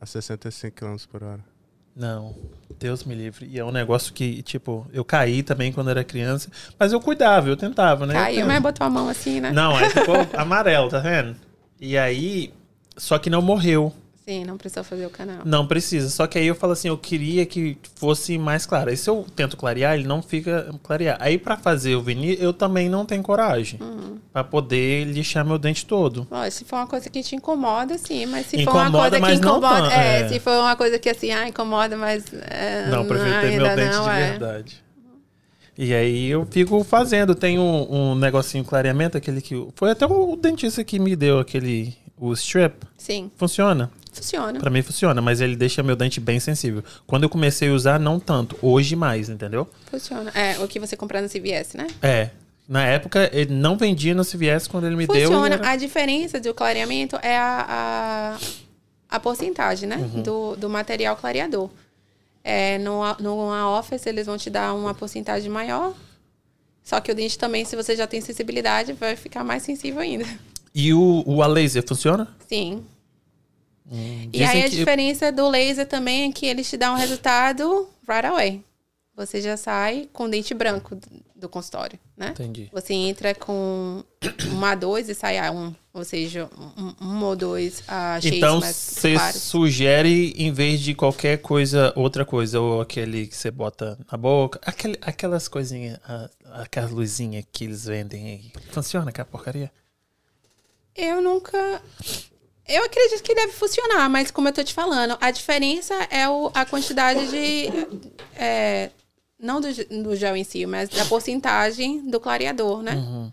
A 65 km por hora. Não, Deus me livre. E é um negócio que, tipo, eu caí também quando era criança, mas eu cuidava, eu tentava, né? Caiu, mas botou a mão assim, né? Não, aí ficou amarelo, tá vendo? E aí, só que não morreu. Sim, não precisou fazer o canal. Não precisa. Só que aí eu falo assim, eu queria que fosse mais claro. Aí se eu tento clarear, ele não fica clarear. Aí pra fazer o vinil, eu também não tenho coragem. Uhum. Pra poder lixar meu dente todo. Lógico, se for uma coisa que te incomoda, sim, mas se for Incomoda, uma coisa que incomoda. é, é. se for uma coisa que assim, ah, incomoda, mas. é, Não, prefiro ter meu dente não, de é. verdade. E aí eu fico fazendo. Tem um, um negocinho clareamento, aquele que. Foi até o dentista que me deu aquele. O strip. Sim, Funciona. Funciona. Pra mim funciona, mas ele deixa meu dente bem sensível. Quando eu comecei a usar, não tanto. Hoje mais, entendeu? Funciona. É, o que você comprar no CVS, né? É. Na época, ele não vendia no CVS quando ele me deu. e Funciona. era- A diferença do clareamento é a, a, a porcentagem, né? Uhum. Do, do material clareador. É, no, numa office, eles vão te dar uma porcentagem maior. Só que o dente também, se você já tem sensibilidade, vai ficar mais sensível ainda. E o, o a laser funciona? Sim. Hum, E aí a diferença do laser também é que eles te dão um resultado right away. Você já sai com dente branco do, consultório, né? Entendi. Você entra com um a dois e sai a um. Ou seja, um, um ou dois a shades Então, você sugere, em vez de qualquer coisa, outra coisa, ou aquele que você bota na boca, aquele, aquelas coisinhas, aquelas luzinhas que eles vendem aí. Funciona aquela porcaria? Eu nunca... Eu acredito que deve funcionar, mas como eu tô te falando, a diferença é o, a quantidade de... é, não do, do gel em si, mas da porcentagem do clareador, né? Uhum.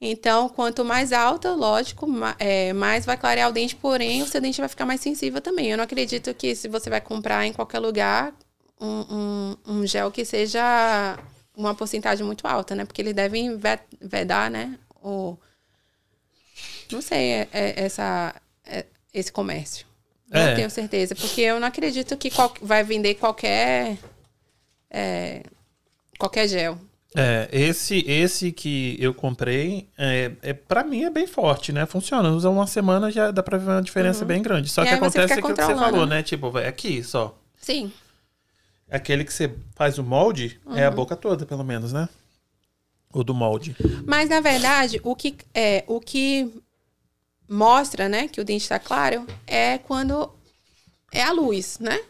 Então, quanto mais alta, lógico, é, mais vai clarear o dente, porém, o seu dente vai ficar mais sensível também. Eu não acredito que se você vai comprar em qualquer lugar um, um, um gel que seja uma porcentagem muito alta, né? Porque eles devem ve- vedar, né? O, não sei, é- é- essa, esse comércio. Não É. tenho certeza, porque eu não acredito que qual- vai vender qualquer é, qualquer gel. É, esse, esse que eu comprei, é, é, para mim é bem forte, né? Funciona. Usa uma semana já dá pra ver uma diferença bem grande. Só Uhum. E que acontece aquilo que você falou, né? né? Tipo, vai aqui só. Sim, Aquele que você faz o molde é a boca toda, pelo menos, né? O do molde. Mas, na verdade, o que, é, o que mostra, né, que o dente está claro é quando é a luz, né?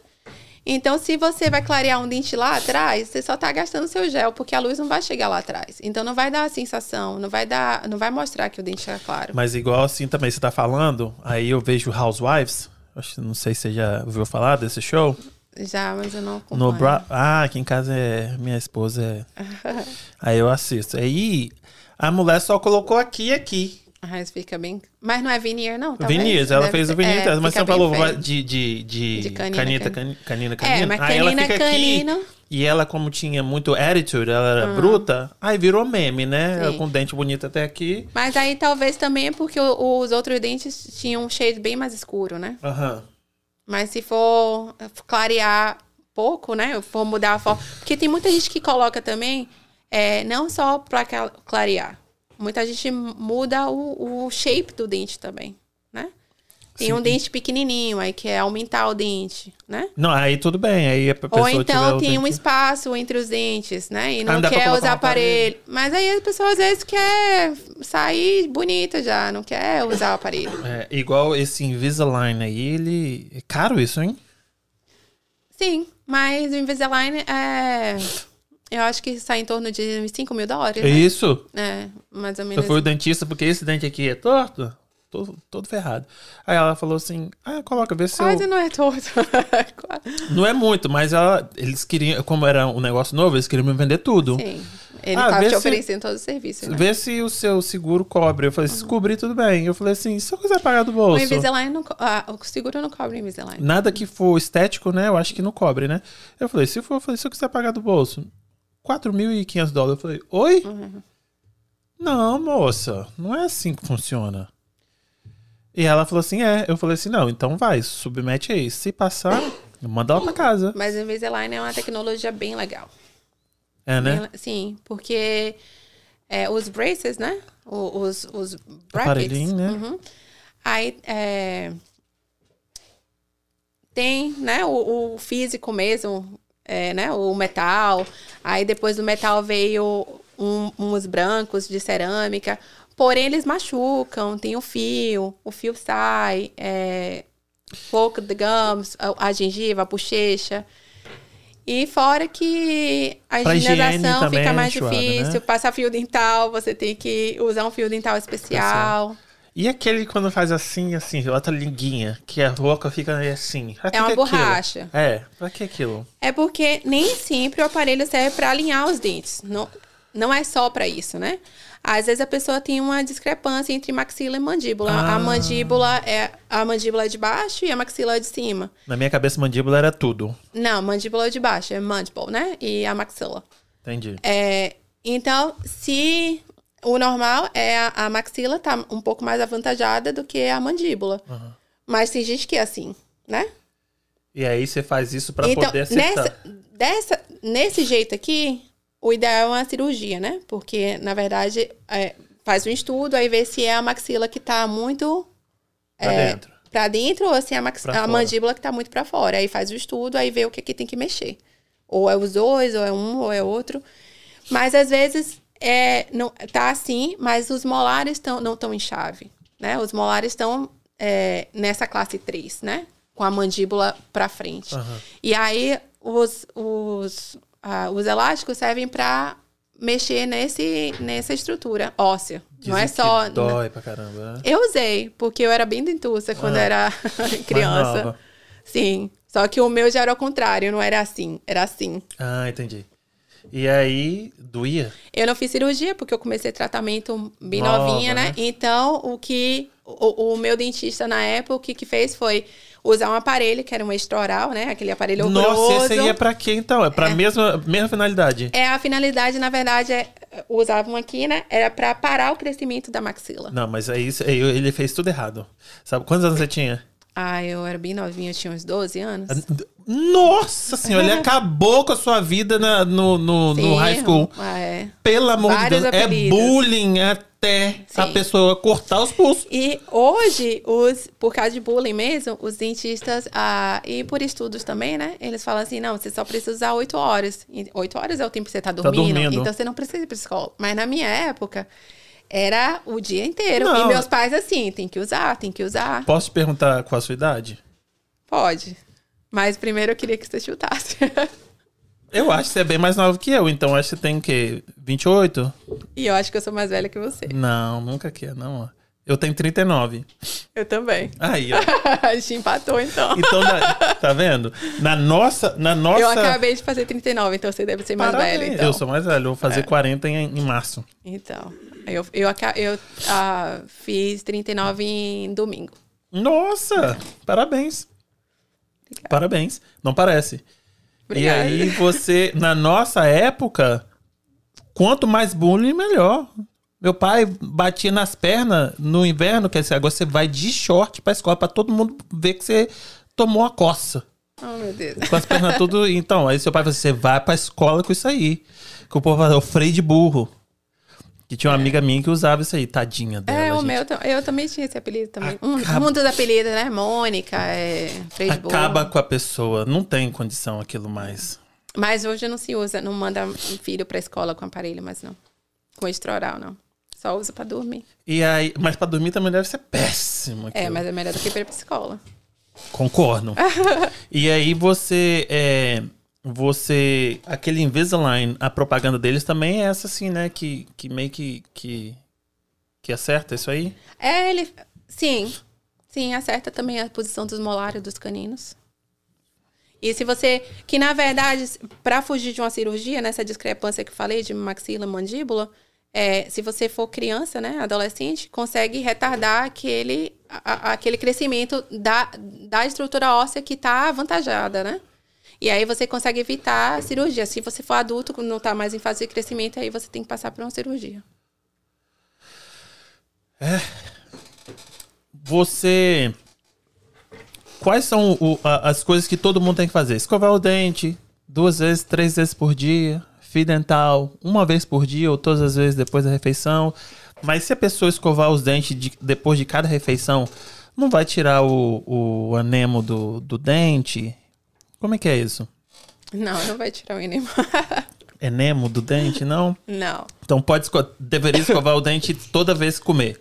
Então, se você vai clarear um dente lá atrás, você só está gastando seu gel, porque a luz não vai chegar lá atrás. Então, não vai dar a sensação, não vai dar, não vai mostrar que o dente está claro. Mas igual assim também você tá falando, aí eu vejo Housewives, acho, não sei se você já ouviu falar desse show. Já, mas eu não acompanho. No Bra ah, aqui em casa é minha esposa é. aí eu assisto. Aí a mulher só colocou aqui e aqui. Ah, isso fica bem. Mas não é veneer, não? Tá Veneers, ela Deve fez ser- o veneer, é, mas você falou de, de, de, De canina, canita, can- canina, canina, É, canina. mas aí canina, fica canino. aqui. E ela, como tinha muito attitude, ela era bruta, aí virou meme, né? Ela com dente bonito até aqui. Mas aí talvez também é porque os outros dentes tinham um shade bem mais escuro, né? Aham. Mas se for clarear pouco, né? For mudar a forma. Porque tem muita gente que coloca também, é, não só pra cla- clarear. Muita gente muda o, o shape do dente também, né? Tem Sim. um dente pequenininho, aí quer aumentar o dente, né? Não, aí tudo bem, aí a pessoa Ou então tem um espaço entre os dentes, né? E Ah, não pra quer usar aparelho. aparelho. Mas aí a pessoa às vezes quer sair bonita já, não quer usar o aparelho. É, igual esse Invisalign aí, ele... É caro isso, hein? Sim, mas o Invisalign é. Eu acho que sai em torno de 5 mil dólares. É né? isso? É, mais ou Eu menos. fui o dentista porque esse dente aqui é torto, todo, todo ferrado. Aí ela falou assim, ah, coloca, vê se eu... Quase não é torto. Não é muito, mas ela, eles queriam, como era um negócio novo, eles queriam me vender tudo. Sim. Ele Ah, vê te se- oferecendo todos os serviços. Né? Vê se o seu seguro cobre. Eu falei, se cobrir, tudo bem. Eu falei assim, se eu quiser pagar do O bolso. Invisalign não. Ah, o seguro não cobre o Invisalign. Nada que for estético, né? Eu acho que não cobre, né? Eu falei, se for, eu falei, se eu quiser pagar do bolso, 4.500 dólares. Eu falei, oi? Uhum. Não, moça, não é assim que funciona. E ela falou assim, é. Eu falei assim, não, então vai, submete aí. Se passar, manda ela pra casa. Mas o Invisalign é uma tecnologia bem legal. É, né? Bem sim, porque é, os braces, né? Os, os brackets. Né? Uhum. Aí é, tem, né? O, o físico mesmo, é, né? O metal. Aí depois do metal veio um- uns brancos de cerâmica. Porém, eles machucam, tem o fio, o fio sai, é, pouco de gums, a, a gengiva, a bochecha. E fora que a Pra higienização fica é mais enxuada, difícil. né? Passar fio dental, você tem que usar um fio dental especial. E aquele quando faz assim, assim, outra linguinha, que a boca fica assim. É uma aquilo? borracha. É, pra que aquilo? É porque nem sempre o aparelho serve para alinhar os dentes. Não, não é só para isso, né? Às vezes a pessoa tem uma discrepância entre maxila e mandíbula. Ah. A mandíbula é a mandíbula de baixo e a maxila é de cima. Na minha cabeça, mandíbula era tudo. Não, mandíbula é de baixo, é mandible, né? E a maxila. Entendi. É, então, se o normal é a, a maxila tá um pouco mais avantajada do que a mandíbula. Mas tem gente que é assim, né? E aí você faz isso pra então, poder acertar. nessa, dessa, nesse jeito aqui, o ideal é uma cirurgia, né? Porque, na verdade, é, faz um estudo, aí vê se é a maxila que tá muito Pra é, dentro. pra dentro ou se é a, max- a mandíbula que tá muito pra fora. Aí faz o estudo, aí vê o que, que tem que mexer. Ou é os dois, ou é um, ou é outro. Mas às vezes é, não, tá assim, mas os molares tão, não estão em chave. Né? Os molares estão é, nessa classe 3, né? Com a mandíbula pra frente. Aham. E aí os, os, ah, os elásticos servem pra mexer nesse, nessa estrutura óssea. não é Dizem só. dói pra caramba. né? Eu usei, porque eu era bem dentuça quando Ah. era criança. Sim. Só que o meu já era o contrário, não era assim, era assim. Ah, entendi. E aí, doía? Eu não fiz cirurgia porque eu comecei tratamento bem Nova, novinha, né? né? Então, o que o, o meu dentista na época, o que, que fez foi usar um aparelho, que era um extraoral, né? Aquele aparelho Nossa, grosso. esse aí é pra quê então? É pra mesma, mesma finalidade? É, a finalidade, na verdade, é usavam aqui, né? Era pra parar o crescimento da maxila. Não, mas aí isso- aí ele fez tudo errado. Sabe quantos anos você tinha? Ah, eu era bem novinha, eu tinha uns 12 anos. Nossa senhora, ele acabou com a sua vida na- no, no, no high school. ah, é. Pelo amor de Vários Deus, é apelidos. bullying até a Sim. pessoa cortar os pulsos. E hoje, os, por causa de bullying mesmo, os dentistas, ah, e por estudos também, né? Eles falam assim, não, você só precisa usar oito horas. Oito horas é o tempo que você tá dormindo, dormindo. então você não precisa ir pra escola. Mas na minha época, era o dia inteiro. Não. E meus pais assim, tem que usar, tem que usar. Posso te perguntar qual a sua idade? Pode. Mas primeiro eu queria que você chutasse. Eu acho que você é bem mais nova que eu, então acho que você tem o quê? 28? e eu acho que eu sou mais velha que você. Não, nunca que é, não. ó. Eu tenho 39. Eu também. Aí, ó. A gente empatou, então. Então, na- tá vendo? Na nossa. Na nossa Eu acabei de fazer 39, então você deve ser mais Parabéns. velha. Então. Eu sou mais velho, eu vou fazer 40 em, em março. Então, eu, eu, aca- eu ah, fiz 39 em domingo. Nossa! Parabéns. Parabéns. Não parece. Obrigada. E aí você, na nossa época, quanto mais bullying, melhor. Meu pai batia nas pernas no inverno, quer dizer, agora você vai de short pra escola pra todo mundo ver que você tomou a coça. Oh, meu Deus. Com as pernas tudo. Então, aí seu pai falou assim: você vai pra escola com isso aí. Que o povo fala, é o freio de burro. Que tinha uma amiga minha que usava isso aí, tadinha dela. É, o gente. meu, eu também tinha esse apelido também. Um, Acaba- um dos apelidos, né? Mônica, é. Acaba com a pessoa, não tem condição aquilo mais. Mas hoje não se usa, não manda um filho pra escola com aparelho, mas não. Com estroral, não. Só usa pra dormir. E aí, mas pra dormir também deve ser péssimo. É, aquilo. mas é melhor do que ir pra escola. Concordo. e aí você, é, você, aquele Invisalign, a propaganda deles também é essa assim, né? Que, que meio que, que, que acerta isso aí. É, ele. Sim. Sim, acerta também a posição dos molares dos caninos. E se você. Que na verdade, para fugir de uma cirurgia, nessa discrepância que falei de maxila mandíbula, é, se você for criança, né, adolescente, consegue retardar aquele, a- aquele crescimento da, da estrutura óssea que está avantajada, né? E aí você consegue evitar a cirurgia. Se você for adulto, não está mais em fase de crescimento, aí você tem que passar por uma cirurgia. Você. Quais são o- a- as coisas que todo mundo tem que fazer? Escovar o dente duas vezes, três vezes por dia. Fio dental uma vez por dia ou todas as vezes depois da refeição. Mas se a pessoa escovar os dentes de- depois de cada refeição, não vai tirar o, o anemo do, do dente? Como é que é isso? Não, não vai tirar o enema. Enemo do dente, não? não. Então pode esco deveria escovar o dente toda vez que comer.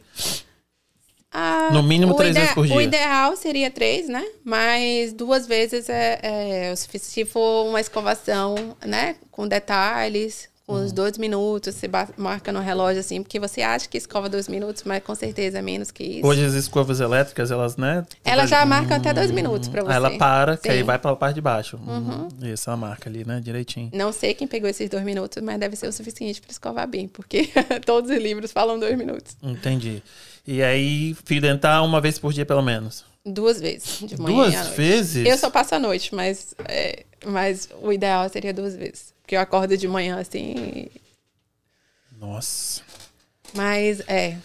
Ah, No mínimo três vezes por dia. O ideal seria três, né? Mas duas vezes é, é o suficiente. Se for uma escovação, né? Com detalhes. Uns dois minutos, você marca no relógio assim, porque você acha que escova dois minutos, mas com certeza é menos que isso. Hoje as escovas elétricas, elas, né? Ela já marca até dois minutos pra você. Ela para, que aí Sim. vai pra parte de baixo. Uhum. Isso, ela marca ali, né? Direitinho. Não sei quem pegou esses dois minutos, mas deve ser o suficiente pra escovar bem, porque todos os livros falam dois minutos. Entendi. E aí, fio dental uma vez por dia, pelo menos. Duas vezes, de manhã Duas vezes? Eu só passo a noite, mas, é, mas o ideal seria duas vezes. Porque eu acordo de manhã assim. Nossa. Mas é,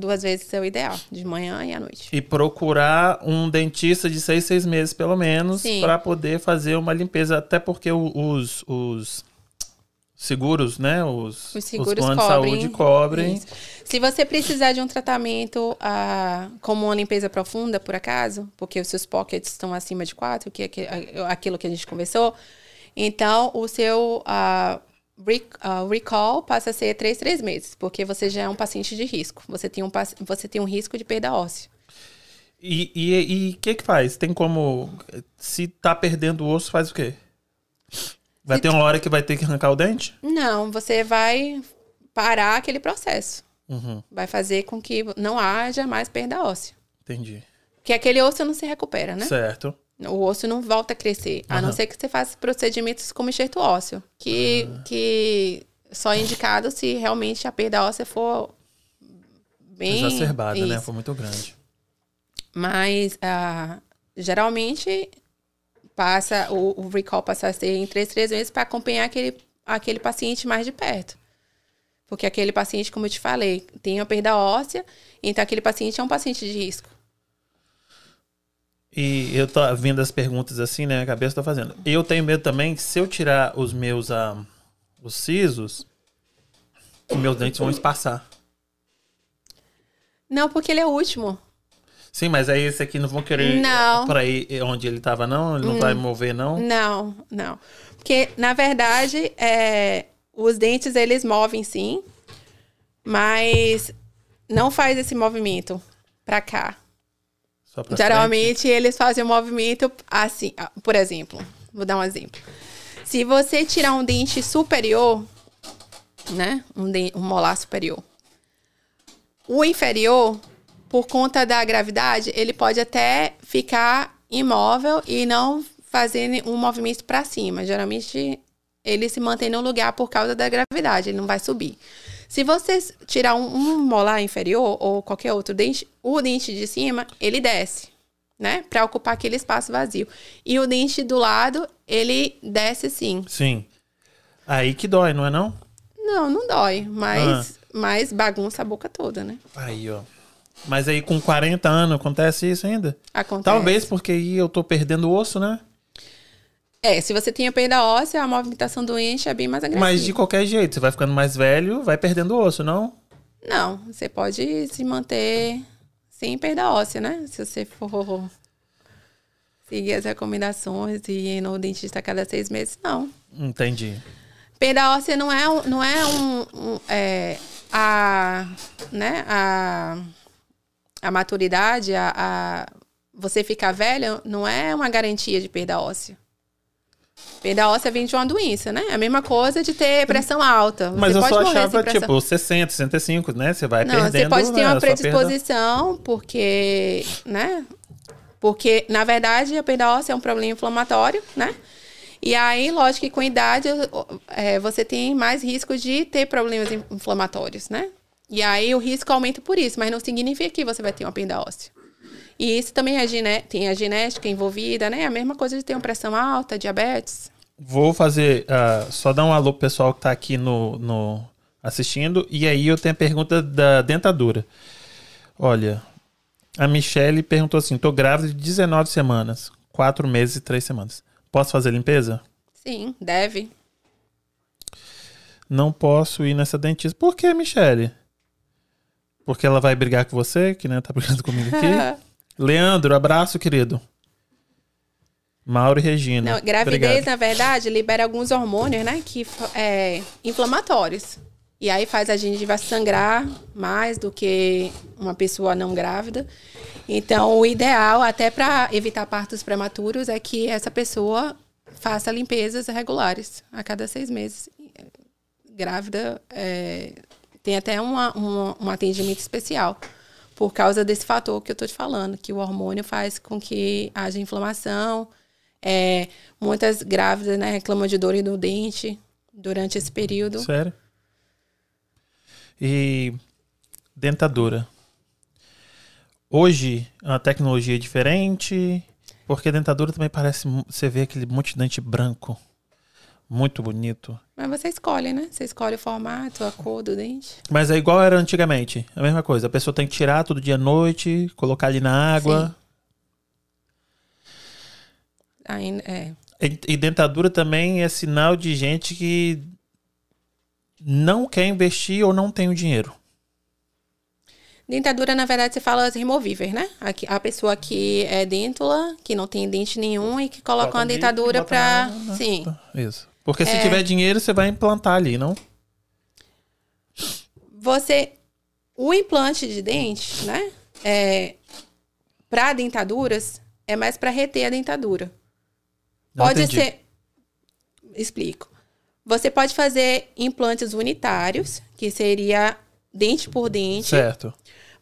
duas vezes é o ideal, de manhã e à noite. E procurar um dentista de seis, seis meses, pelo menos, pra poder fazer uma limpeza. Até porque os, os seguros, né? Os, Os seguros planos de cobrem. saúde cobrem. Isso. Se você precisar de um tratamento ah, como uma limpeza profunda, por acaso, porque os seus pockets estão acima de 4, que é que- aquilo que a gente conversou, então o seu ah, rec- ah, recall passa a ser 3, 3 meses, porque você já é um paciente de risco. Você tem um, você tem um risco de perda óssea. E o que que faz? Tem como... Se tá perdendo o osso, faz o quê? Vai ter uma hora que vai ter que arrancar o dente? Não, você vai parar aquele processo. Uhum, Vai fazer com que não haja mais perda óssea. entendi. Porque aquele osso não se recupera, né? Certo. O osso não volta a crescer, a não ser que você faça procedimentos como enxerto ósseo, que, que só é indicado se realmente a perda óssea for bem Exacerbada, né? Isso. Foi muito grande. Mas ah, geralmente passa o, o recall passa a ser em três, três meses para acompanhar aquele, aquele paciente mais de perto. Porque aquele paciente, como eu te falei, tem a perda óssea, então aquele paciente é um paciente de risco. E eu tô vendo as perguntas assim, né? A cabeça tá fazendo. Eu tenho medo também que se eu tirar os meus ah, os sisos, os meus dentes vão espaçar. Não, porque ele é o último. Sim, mas aí esse aqui não vão querer Não. para ir onde ele tava, não? Ele não vai mover, não? Não, não. Porque, na verdade, é, os dentes, eles movem sim, mas não faz esse movimento pra cá. Pra frente? Geralmente, eles fazem o movimento assim. ah, Por exemplo, vou dar um exemplo. Se você tirar um dente superior, né? Um, um molar superior. O inferior, por conta da gravidade, ele pode até ficar imóvel e não fazer um movimento para cima. Geralmente, ele se mantém no lugar por causa da gravidade, ele não vai subir. Se você tirar um, um molar inferior ou qualquer outro dente, o dente de cima, ele desce, né? Para ocupar aquele espaço vazio. E o dente do lado, ele desce sim. Sim. Aí que dói, não é não? Não, não dói, mas, Ah. mas bagunça a boca toda, né? Aí, ó. Mas aí com 40 anos acontece isso ainda? Acontece. Talvez porque aí eu tô perdendo osso, né? É, se você tem a perda óssea, a movimentação do ente é bem mais agressiva. Mas de qualquer jeito, você vai ficando mais velho, vai perdendo osso, não? Não, você pode se manter sem perda óssea, né? Se você for seguir as recomendações e ir no dentista a cada seis meses, não. Entendi. Perda óssea não é, não é um, um- é, a, né, a, a maturidade, a, a- você ficar velha, não é uma garantia de perda óssea. Perda óssea vem de uma doença, né? É a mesma coisa de ter pressão alta. Você Mas eu pode só achava, tipo, 60, 65, né? Você vai Não, perdendo. você pode ter né, uma predisposição, porque, né? Porque, na verdade, a perda óssea é um problema inflamatório, né? E aí, lógico que com a idade, é, você tem mais risco de ter problemas inflamatórios, né? E aí o risco aumenta por isso, mas não significa que você vai ter uma perda óssea. E isso também é tem a genética envolvida, né? A mesma coisa de ter uma pressão alta, diabetes. Vou fazer, ah, só dar um alô pro pessoal que tá aqui no, no assistindo. E aí eu tenho a pergunta da dentadura. Olha, a Michelle perguntou assim: tô grávida de 19 semanas, 4 meses e 3 semanas. Posso fazer limpeza? Sim, deve. Não posso ir nessa dentista. Por que, Michelle? Porque ela vai brigar com você, que né, tá brigando comigo aqui. Leandro, abraço, querido. Mauro e Regina. Não, gravidez, Obrigado. na verdade, libera alguns hormônios, né? Que é inflamatórios. E aí faz a gengiva sangrar mais do que uma pessoa não grávida. Então, o ideal, até para evitar partos prematuros, é que essa pessoa faça limpezas regulares a cada seis meses. Grávida é, tem até uma, uma- um atendimento especial por causa desse fator que eu tô te falando, que o hormônio faz com que haja inflamação. É, muitas grávidas né, reclamam de dor no dente durante esse período. Sério? E dentadura. Hoje é uma tecnologia diferente, porque dentadura também parece. Você vê aquele monte de dente branco. Muito bonito. Mas você escolhe, né? Você escolhe o formato, a cor do dente. Mas é igual era antigamente. A mesma coisa. A pessoa tem que tirar todo dia à noite, colocar ali na água. Aí, é. E, e dentadura também é sinal de gente que não quer investir ou não tem o dinheiro. Dentadura, na verdade, você fala as removíveis, né? Aqui- A pessoa que é dêntula, que não tem dente nenhum e que coloca Bota uma dentadura na- na- Sim. Isso. Porque se É. tiver dinheiro, você vai implantar ali, não? Você. O implante de dente, né? É, para dentaduras, é mais para reter a dentadura. Não Pode entendi. ser. Explico. Você pode fazer implantes unitários, que seria dente por dente. Certo.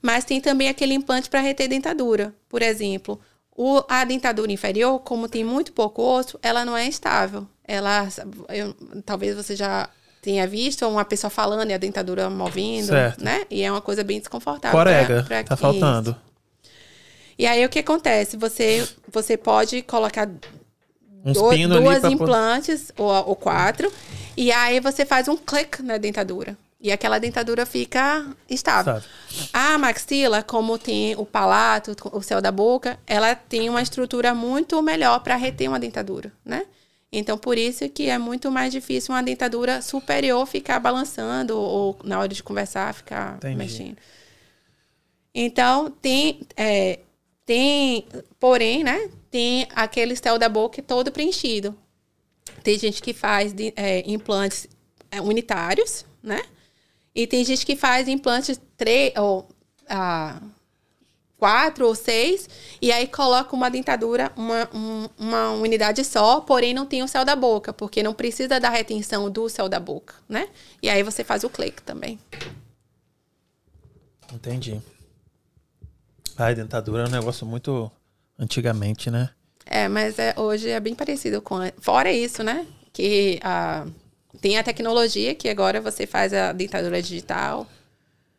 Mas tem também aquele implante para reter dentadura. Por exemplo, o- a dentadura inferior, como tem muito pouco osso, ela não é estável. Ela, eu- talvez você já tenha visto uma pessoa falando e a dentadura movendo, Certo. né? E é uma coisa bem desconfortável. Corega, pra- pra tá faltando. E aí o que acontece? Você, você pode colocar Uns do- duas pra implantes ou, ou quatro, e aí você faz um click na dentadura. E aquela dentadura fica estável. Sabe? A maxila, como tem o palato, o céu da boca, ela tem uma estrutura muito melhor para reter uma dentadura, né? Então, por isso que é muito mais difícil uma dentadura superior ficar balançando ou na hora de conversar ficar Entendi. mexendo. Então, tem, é, tem, porém, né? Tem aquele céu da boca todo preenchido. Tem gente que faz de- é, implantes é, unitários, né? E tem gente que faz implantes três ou ah, quatro ou seis e aí coloca uma dentadura, uma, um- uma unidade só, porém não tem o céu da boca, porque não precisa da retenção do céu da boca, né? E aí você faz o clique também. Entendi. Ai, dentadura é um negócio muito antigamente, né? É, mas é, hoje é bem parecido com. a- Fora isso, né? Que ah, tem a tecnologia que agora você faz a dentadura digital.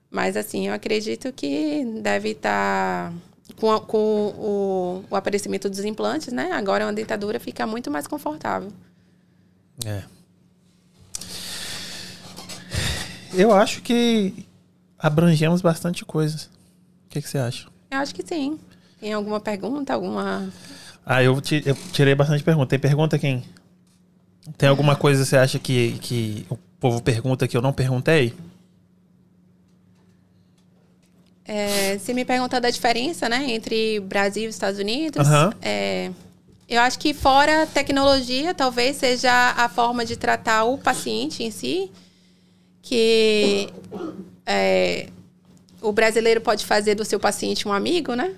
Mas assim, eu acredito que deve estar. com, a- com o, o aparecimento dos implantes, né? Agora uma dentadura fica muito mais confortável. É. Eu acho que abrangemos bastante coisas. O que, que você acha? Eu acho que sim. Tem alguma pergunta, alguma. Ah, eu, eu tirei bastante pergunta. Tem pergunta quem? Tem alguma coisa que você acha que, que o povo pergunta que eu não perguntei? É, se me perguntar da diferença, né, entre Brasil e Estados Unidos, Aham. é, eu acho que fora tecnologia, talvez seja a forma de tratar o paciente em si, que é, o brasileiro pode fazer do seu paciente um amigo, né?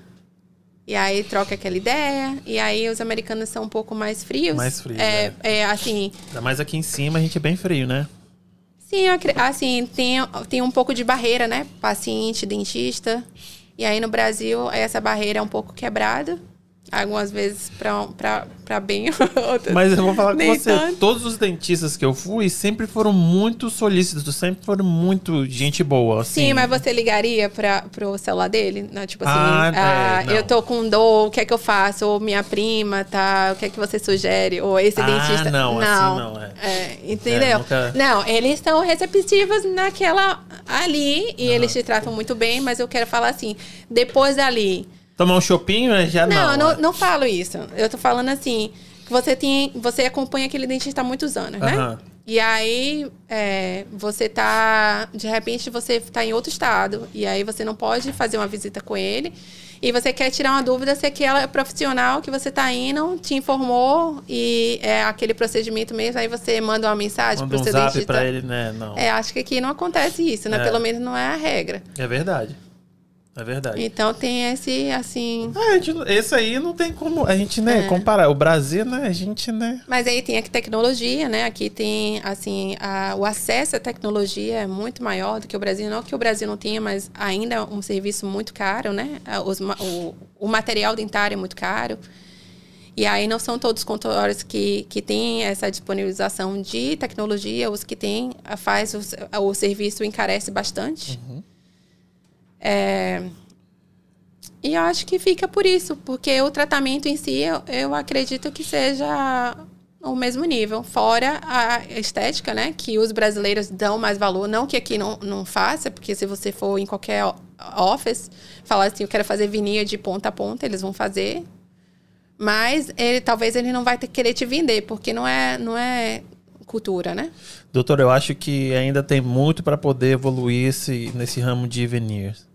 E aí troca aquela ideia, e aí os americanos são um pouco mais frios. Mais frios, é, é assim, Ainda mais aqui em cima a gente é bem frio, né? Sim, assim, tem, tem um pouco de barreira, né? Paciente, dentista. E aí no Brasil, essa barreira é um pouco quebrada. Algumas vezes para bem, outras. Mas eu vou falar com você, tanto. todos os dentistas que eu fui sempre foram muito solícitos, sempre foram muito gente boa, assim. Sim, mas você ligaria para pro celular dele? Não, tipo assim, Ah, é, ah, não. eu tô com dor, o que é que eu faço? Ou minha prima, tá? O que é que você sugere? Ou esse Ah, dentista. não, assim não, é. É, entendeu? É, nunca- Não, eles estão receptivos naquela ali e eles te tratam muito bem, mas eu quero falar assim, depois dali. Tomar um chopinho né, já não. Não, não, é. não falo isso. Eu tô falando assim, que você tem, você acompanha aquele dentista há muitos anos, né? Aham. E aí, é, você tá. De repente, você tá em outro estado. E aí, você não pode fazer uma visita com ele. E você quer tirar uma dúvida se aquela profissional que você tá indo te informou e é aquele procedimento mesmo. Aí você manda uma mensagem Manda pro um seu zap dentista. pra ele, né? Não. É, acho que aqui não acontece isso, né? É. Pelo menos não é a regra. É verdade. É verdade. Então tem esse, assim. Ah, a gente, esse aí não tem como a gente, né, É. comparar. O Brasil, né, a gente, né... Mas aí tem a tecnologia, né? Aqui tem, assim, a- o acesso à tecnologia é muito maior do que o Brasil. Não que o Brasil não tenha, mas ainda é um serviço muito caro, né? Ah, os o, o material dentário é muito caro. E aí não são todos os consultórios que, que têm essa disponibilização de tecnologia. Os que têm, faz o, o serviço encarece bastante. É, e eu acho que fica por isso, porque o tratamento em si, eu, eu acredito que seja o mesmo nível. Fora a estética, né? Que os brasileiros dão mais valor. Não que aqui não, não faça, porque se você for em qualquer office, falar assim, eu quero fazer vinil de ponta a ponta, eles vão fazer. Mas ele, talvez ele não vai ter, querer te vender, porque não é, não é cultura, né? Doutor, eu acho que ainda tem muito para poder evoluir esse, nesse ramo de veneers.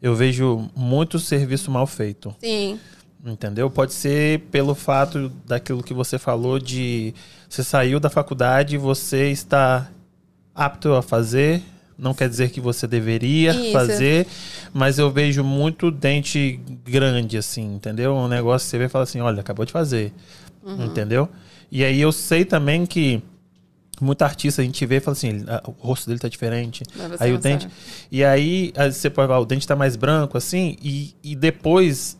Eu vejo muito serviço mal feito. Sim. Entendeu? Pode ser pelo fato daquilo que você falou de você saiu da faculdade e você está apto a fazer. Não quer dizer que você deveria Isso. fazer, mas eu vejo muito dente grande, assim, entendeu? Um negócio que você vê e fala assim: olha, acabou de fazer. Uhum. Entendeu? E aí eu sei também que muita artista a gente vê e fala assim: "Ah, o rosto dele tá diferente. Aí o dente. sabe. E aí aí você pode falar, o dente tá mais branco, assim, e, e depois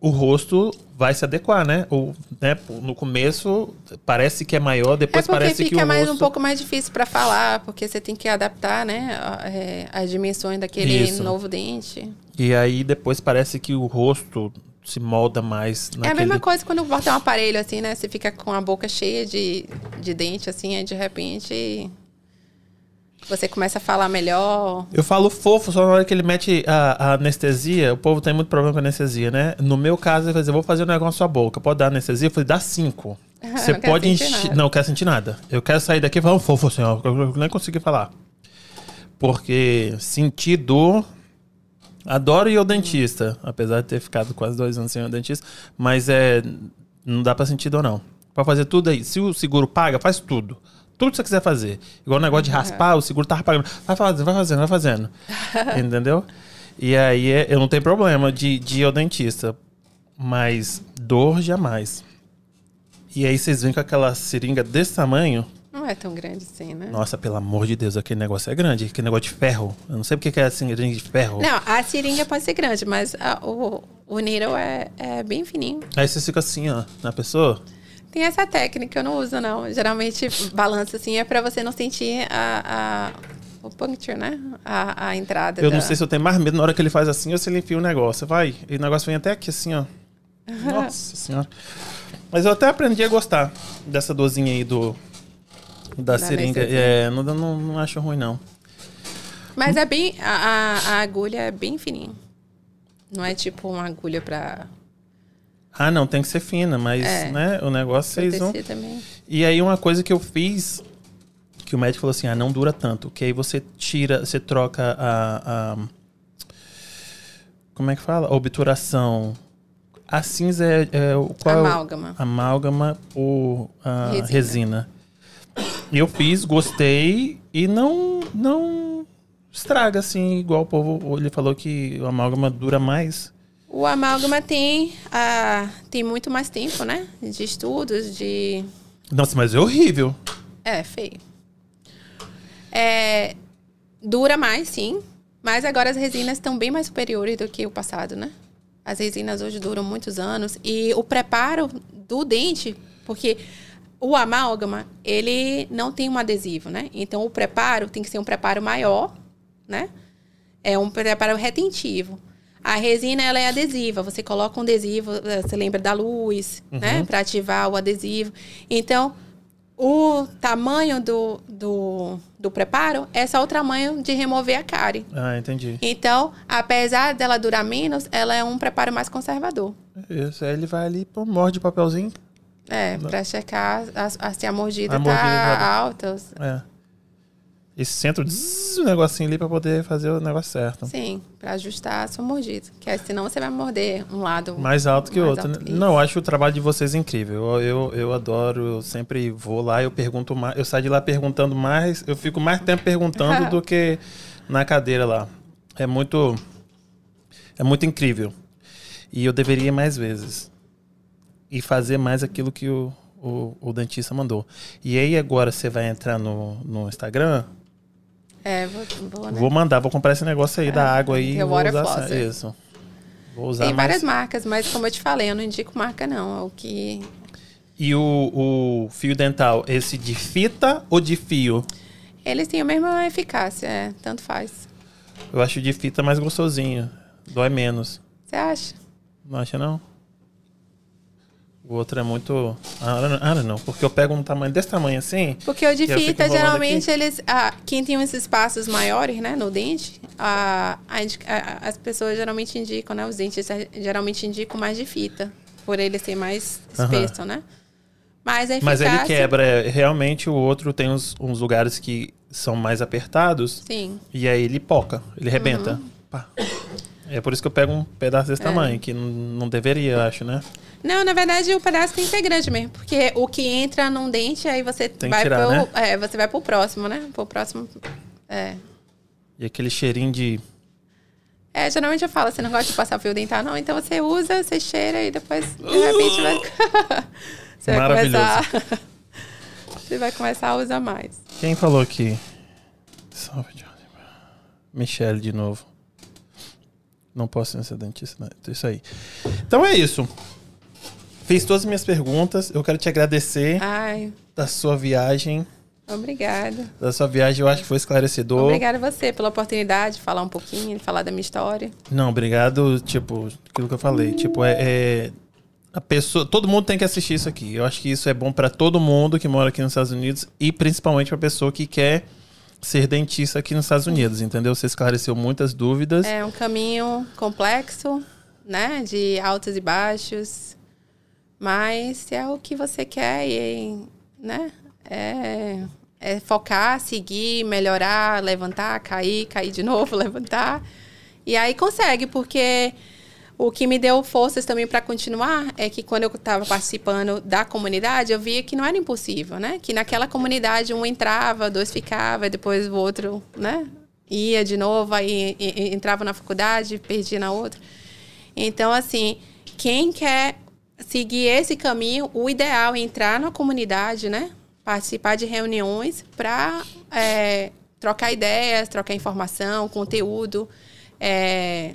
o rosto vai se adequar, né? Ou, né? No começo parece que é maior, É depois porque parece que o mais rosto... um pouco mais difícil para falar, porque você tem que adaptar, né, é, as dimensões daquele Isso. novo dente. E aí depois parece que o rosto se molda mais É a naquele... mesma coisa quando bota um aparelho assim, né? Você fica com a boca cheia de, de dente, assim, aí de repente. Você começa a falar melhor. Eu falo fofo, só na hora que ele mete a, a anestesia, o povo tem muito problema com anestesia, né? No meu caso, ele dizer, vou fazer um negócio na sua boca. Pode dar anestesia? Eu falei, dá cinco. Você pode encher. Não, eu quero sentir nada. Eu quero sair daqui falar um fofo, senhor. Eu nem consegui falar. Porque sentir dor. Adoro ir ao dentista, apesar de ter ficado quase dois anos sem ir ao dentista. Mas é. Não dá pra sentir dor, não. Pra fazer tudo aí. Se o seguro paga, faz tudo. Tudo que você quiser fazer. Igual o negócio de raspar, o seguro tava pagando. Vai fazendo, vai fazendo, vai fazendo. Entendeu? E aí é- eu não tenho problema de, de ir ao dentista. Mas dor jamais. E aí vocês vêm com aquela seringa desse tamanho. Não é tão grande assim, né? Nossa, pelo amor de Deus, aquele negócio é grande. Aquele negócio de ferro. Eu não sei porque que é seringa de ferro. Não, a seringa pode ser grande, mas a- o, o needle é, é bem fininho. Aí você fica assim, ó, na pessoa. Tem essa técnica, eu não uso, não. Geralmente, balança assim é pra você não sentir a, a, o puncture, né? A, a entrada. Eu não da- sei se eu tenho mais medo na hora que ele faz assim ou se ele enfia o negócio. Vai, e o negócio vem até aqui assim, ó. Nossa senhora. Mas eu até aprendi a gostar dessa dorzinha aí do. Da, Da seringa. É, não, não, não acho ruim, não. Mas é bem. A, a, agulha é bem fininha. Não é tipo uma agulha pra. Ah, não, tem que ser fina, mas, É. né, o negócio vocês vão. também. E aí uma coisa que eu fiz, que o médico falou assim, ah, não dura tanto, que aí você tira, você troca a, a- como é que fala? A obturação. A cinza é, é o qual é o- Amálgama. amálgama por a Resina. resina. Eu fiz, gostei e não não estraga assim, igual o povo, ele falou que o amálgama dura mais. O amálgama tem, a, tem muito mais tempo, né? De estudos, de. Nossa, mas é horrível. É, feio. É, dura mais, sim. Mas agora as resinas estão bem mais superiores do que o passado, né? As resinas hoje duram muitos anos. E o preparo do dente, porque o amálgama, ele não tem um adesivo, né? Então, o preparo tem que ser um preparo maior, né? É um preparo retentivo. A resina, ela é adesiva. Você coloca um adesivo, eh, você lembra da luz, né? Para ativar o adesivo. Então, o tamanho do, do, do preparo é só o tamanho de remover a cárie. Ah, entendi. Então, apesar dela durar menos, ela é um preparo mais conservador. Isso, aí ele vai ali, pô, morde o papelzinho. É, para checar a, se a mordida A tá alta. É. Esse centro, o negocinho ali pra poder fazer o negócio certo. Sim, para ajustar a sua mordida. Que senão você vai morder um lado Mais alto que o outro. alto né? que Não, eu acho o trabalho de vocês incrível. Eu, eu, eu adoro, eu sempre vou lá, eu pergunto mais. Eu saio de lá perguntando mais, eu fico mais tempo perguntando do que na cadeira lá. É muito. É muito incrível. E eu deveria ir mais vezes. E fazer mais aquilo que o, o, o dentista mandou. E aí agora você vai entrar no, no Instagram. É, vou, vou, né? Vou mandar, vou comprar esse negócio aí da água aí. é vou water usar flosser. isso. Vou usar Tem mais. várias marcas, mas como eu te falei, eu não indico marca, não. É O que. E o, o fio dental, esse de fita ou de fio? Eles têm a mesma eficácia, é, tanto faz. Eu acho de fita mais gostosinho. Dói menos. Você acha? Não acha não? O outro é muito. Ah, ah, não, porque eu pego um tamanho desse tamanho assim. Porque o de fita, enrolando geralmente, eles. Ah, quem tem uns espaços maiores, né, no dente, a, a as pessoas geralmente indicam, né? Os dentes geralmente indicam mais de fita. Por ele ser mais espesso, né? Mas Mas ele eficácia- quebra. é, Realmente o outro tem uns, uns lugares que são mais apertados. Sim. E aí ele poca, ele rebenta. Uhum. Pá. É por isso que eu pego um pedaço É. desse tamanho, que não deveria, eu acho, né? Não, na verdade, o pedaço tem que ser grande mesmo. Porque o que entra num dente, aí você Tem vai tirar, pro. É, você vai pro próximo, né? Pro próximo. É. E aquele cheirinho de. É, geralmente eu falo, você não gosta de passar fio dental, não? Então você usa, você cheira e depois, de repente, vai... você vai começar... você vai começar a usar mais. Quem falou aqui? Salve, Johnny. Michelle de novo. Não posso ser dentista, né? Isso aí. Então é isso. Fiz todas as minhas perguntas. Eu quero te agradecer Ai, da sua viagem. obrigada. Da sua viagem, eu acho que foi esclarecedor. Obrigada a você pela oportunidade de falar um pouquinho, de falar da minha história. Não, obrigado. Tipo, aquilo que eu falei. Tipo, é, é- a pessoa, todo mundo tem que assistir isso aqui. Eu acho que isso é bom pra todo mundo que mora aqui nos Estados Unidos e principalmente pra pessoa que quer ser dentista aqui nos Estados Unidos, entendeu? Você esclareceu muitas dúvidas. É um caminho complexo, né? De altos e baixos. Mas é o que você quer e, né? É, é focar, seguir, melhorar, levantar, cair, cair de novo, levantar. E aí consegue, porque o que me deu forças também para continuar é que quando eu estava participando da comunidade, eu via que não era impossível, né? Que naquela comunidade um entrava, dois ficava, depois o outro, né? Ia de novo, aí entrava na faculdade, perdia na outra. Então, assim, quem quer seguir esse caminho, o ideal é entrar na comunidade, né? Participar de reuniões para é, trocar ideias, trocar informação, conteúdo. É,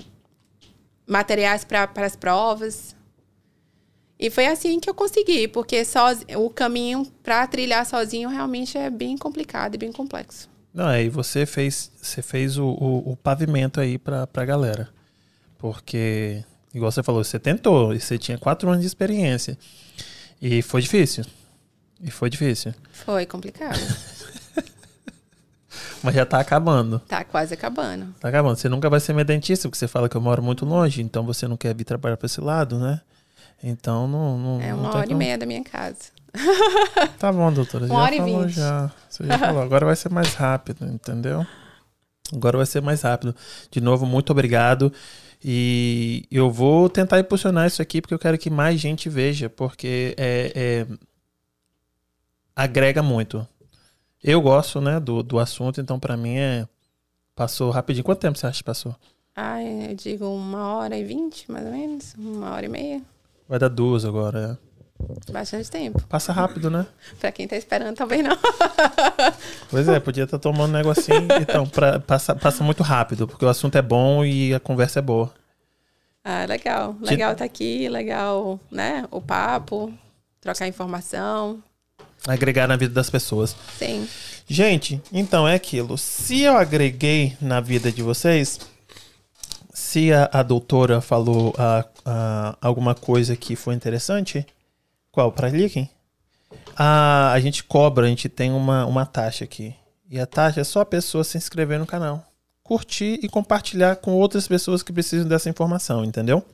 materiais para as provas. E foi assim que eu consegui, porque soz... o caminho para trilhar sozinho realmente é bem complicado e bem complexo. Não, aí você fez, você fez o, o, o pavimento aí para a galera. Porque, igual você falou, você tentou, e você tinha quatro anos de experiência. E foi difícil. E foi difícil. Foi complicado. Mas já tá acabando. Tá quase acabando. Tá acabando. Você nunca vai ser meu dentista, porque você fala que eu moro muito longe, então você não quer vir trabalhar pra esse lado, né? Então não. não é uma não hora como... e meia da minha casa. Tá bom, doutora. Uma já hora e vinte. já. Você já falou. Agora vai ser mais rápido, entendeu? Agora vai ser mais rápido. De novo, muito obrigado. E eu vou tentar impulsionar isso aqui porque eu quero que mais gente veja, porque é, é agrega muito. Eu gosto, né, do, do assunto, então para mim é. Passou rapidinho. Quanto tempo você acha que passou? Ah, eu digo uma hora e vinte, mais ou menos. Uma hora e meia. Vai dar duas agora, é. Bastante tempo. Passa rápido, né? pra quem tá esperando, talvez não. pois é, podia estar tá tomando um negocinho. Então, pra, passa, passa muito rápido, porque o assunto é bom e a conversa é boa. Ah, legal. Legal estar tá aqui, legal, né? O papo, trocar informação agregar na vida das pessoas. Sim. Gente, então é aquilo. Se eu agreguei na vida de vocês, se a, a doutora falou a, a, alguma coisa que foi interessante, qual? Para Licken? A, a gente cobra, a gente tem uma, uma taxa aqui. E a taxa é só a pessoa se inscrever no canal, curtir e compartilhar com outras pessoas que precisam dessa informação, entendeu?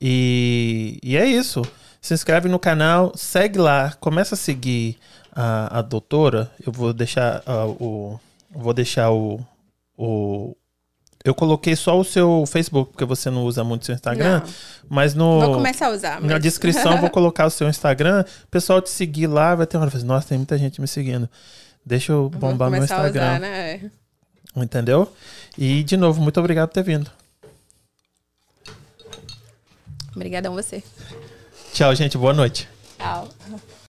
E, e é isso se inscreve no canal, segue lá, começa a seguir a, a doutora. Eu vou deixar uh, o. Vou deixar o, o. Eu coloquei só o seu Facebook, porque você não usa muito o seu Instagram. Não. Mas no. Vou começar a usar. Mas... Na descrição eu vou colocar o seu Instagram. O pessoal te seguir lá, vai ter uma hora. Nossa, tem muita gente me seguindo. Deixa eu bombar meu Instagram. A usar, né? Entendeu? E, de novo, muito obrigado por ter vindo. Obrigadão você. Tchau, gente. Boa noite. Tchau.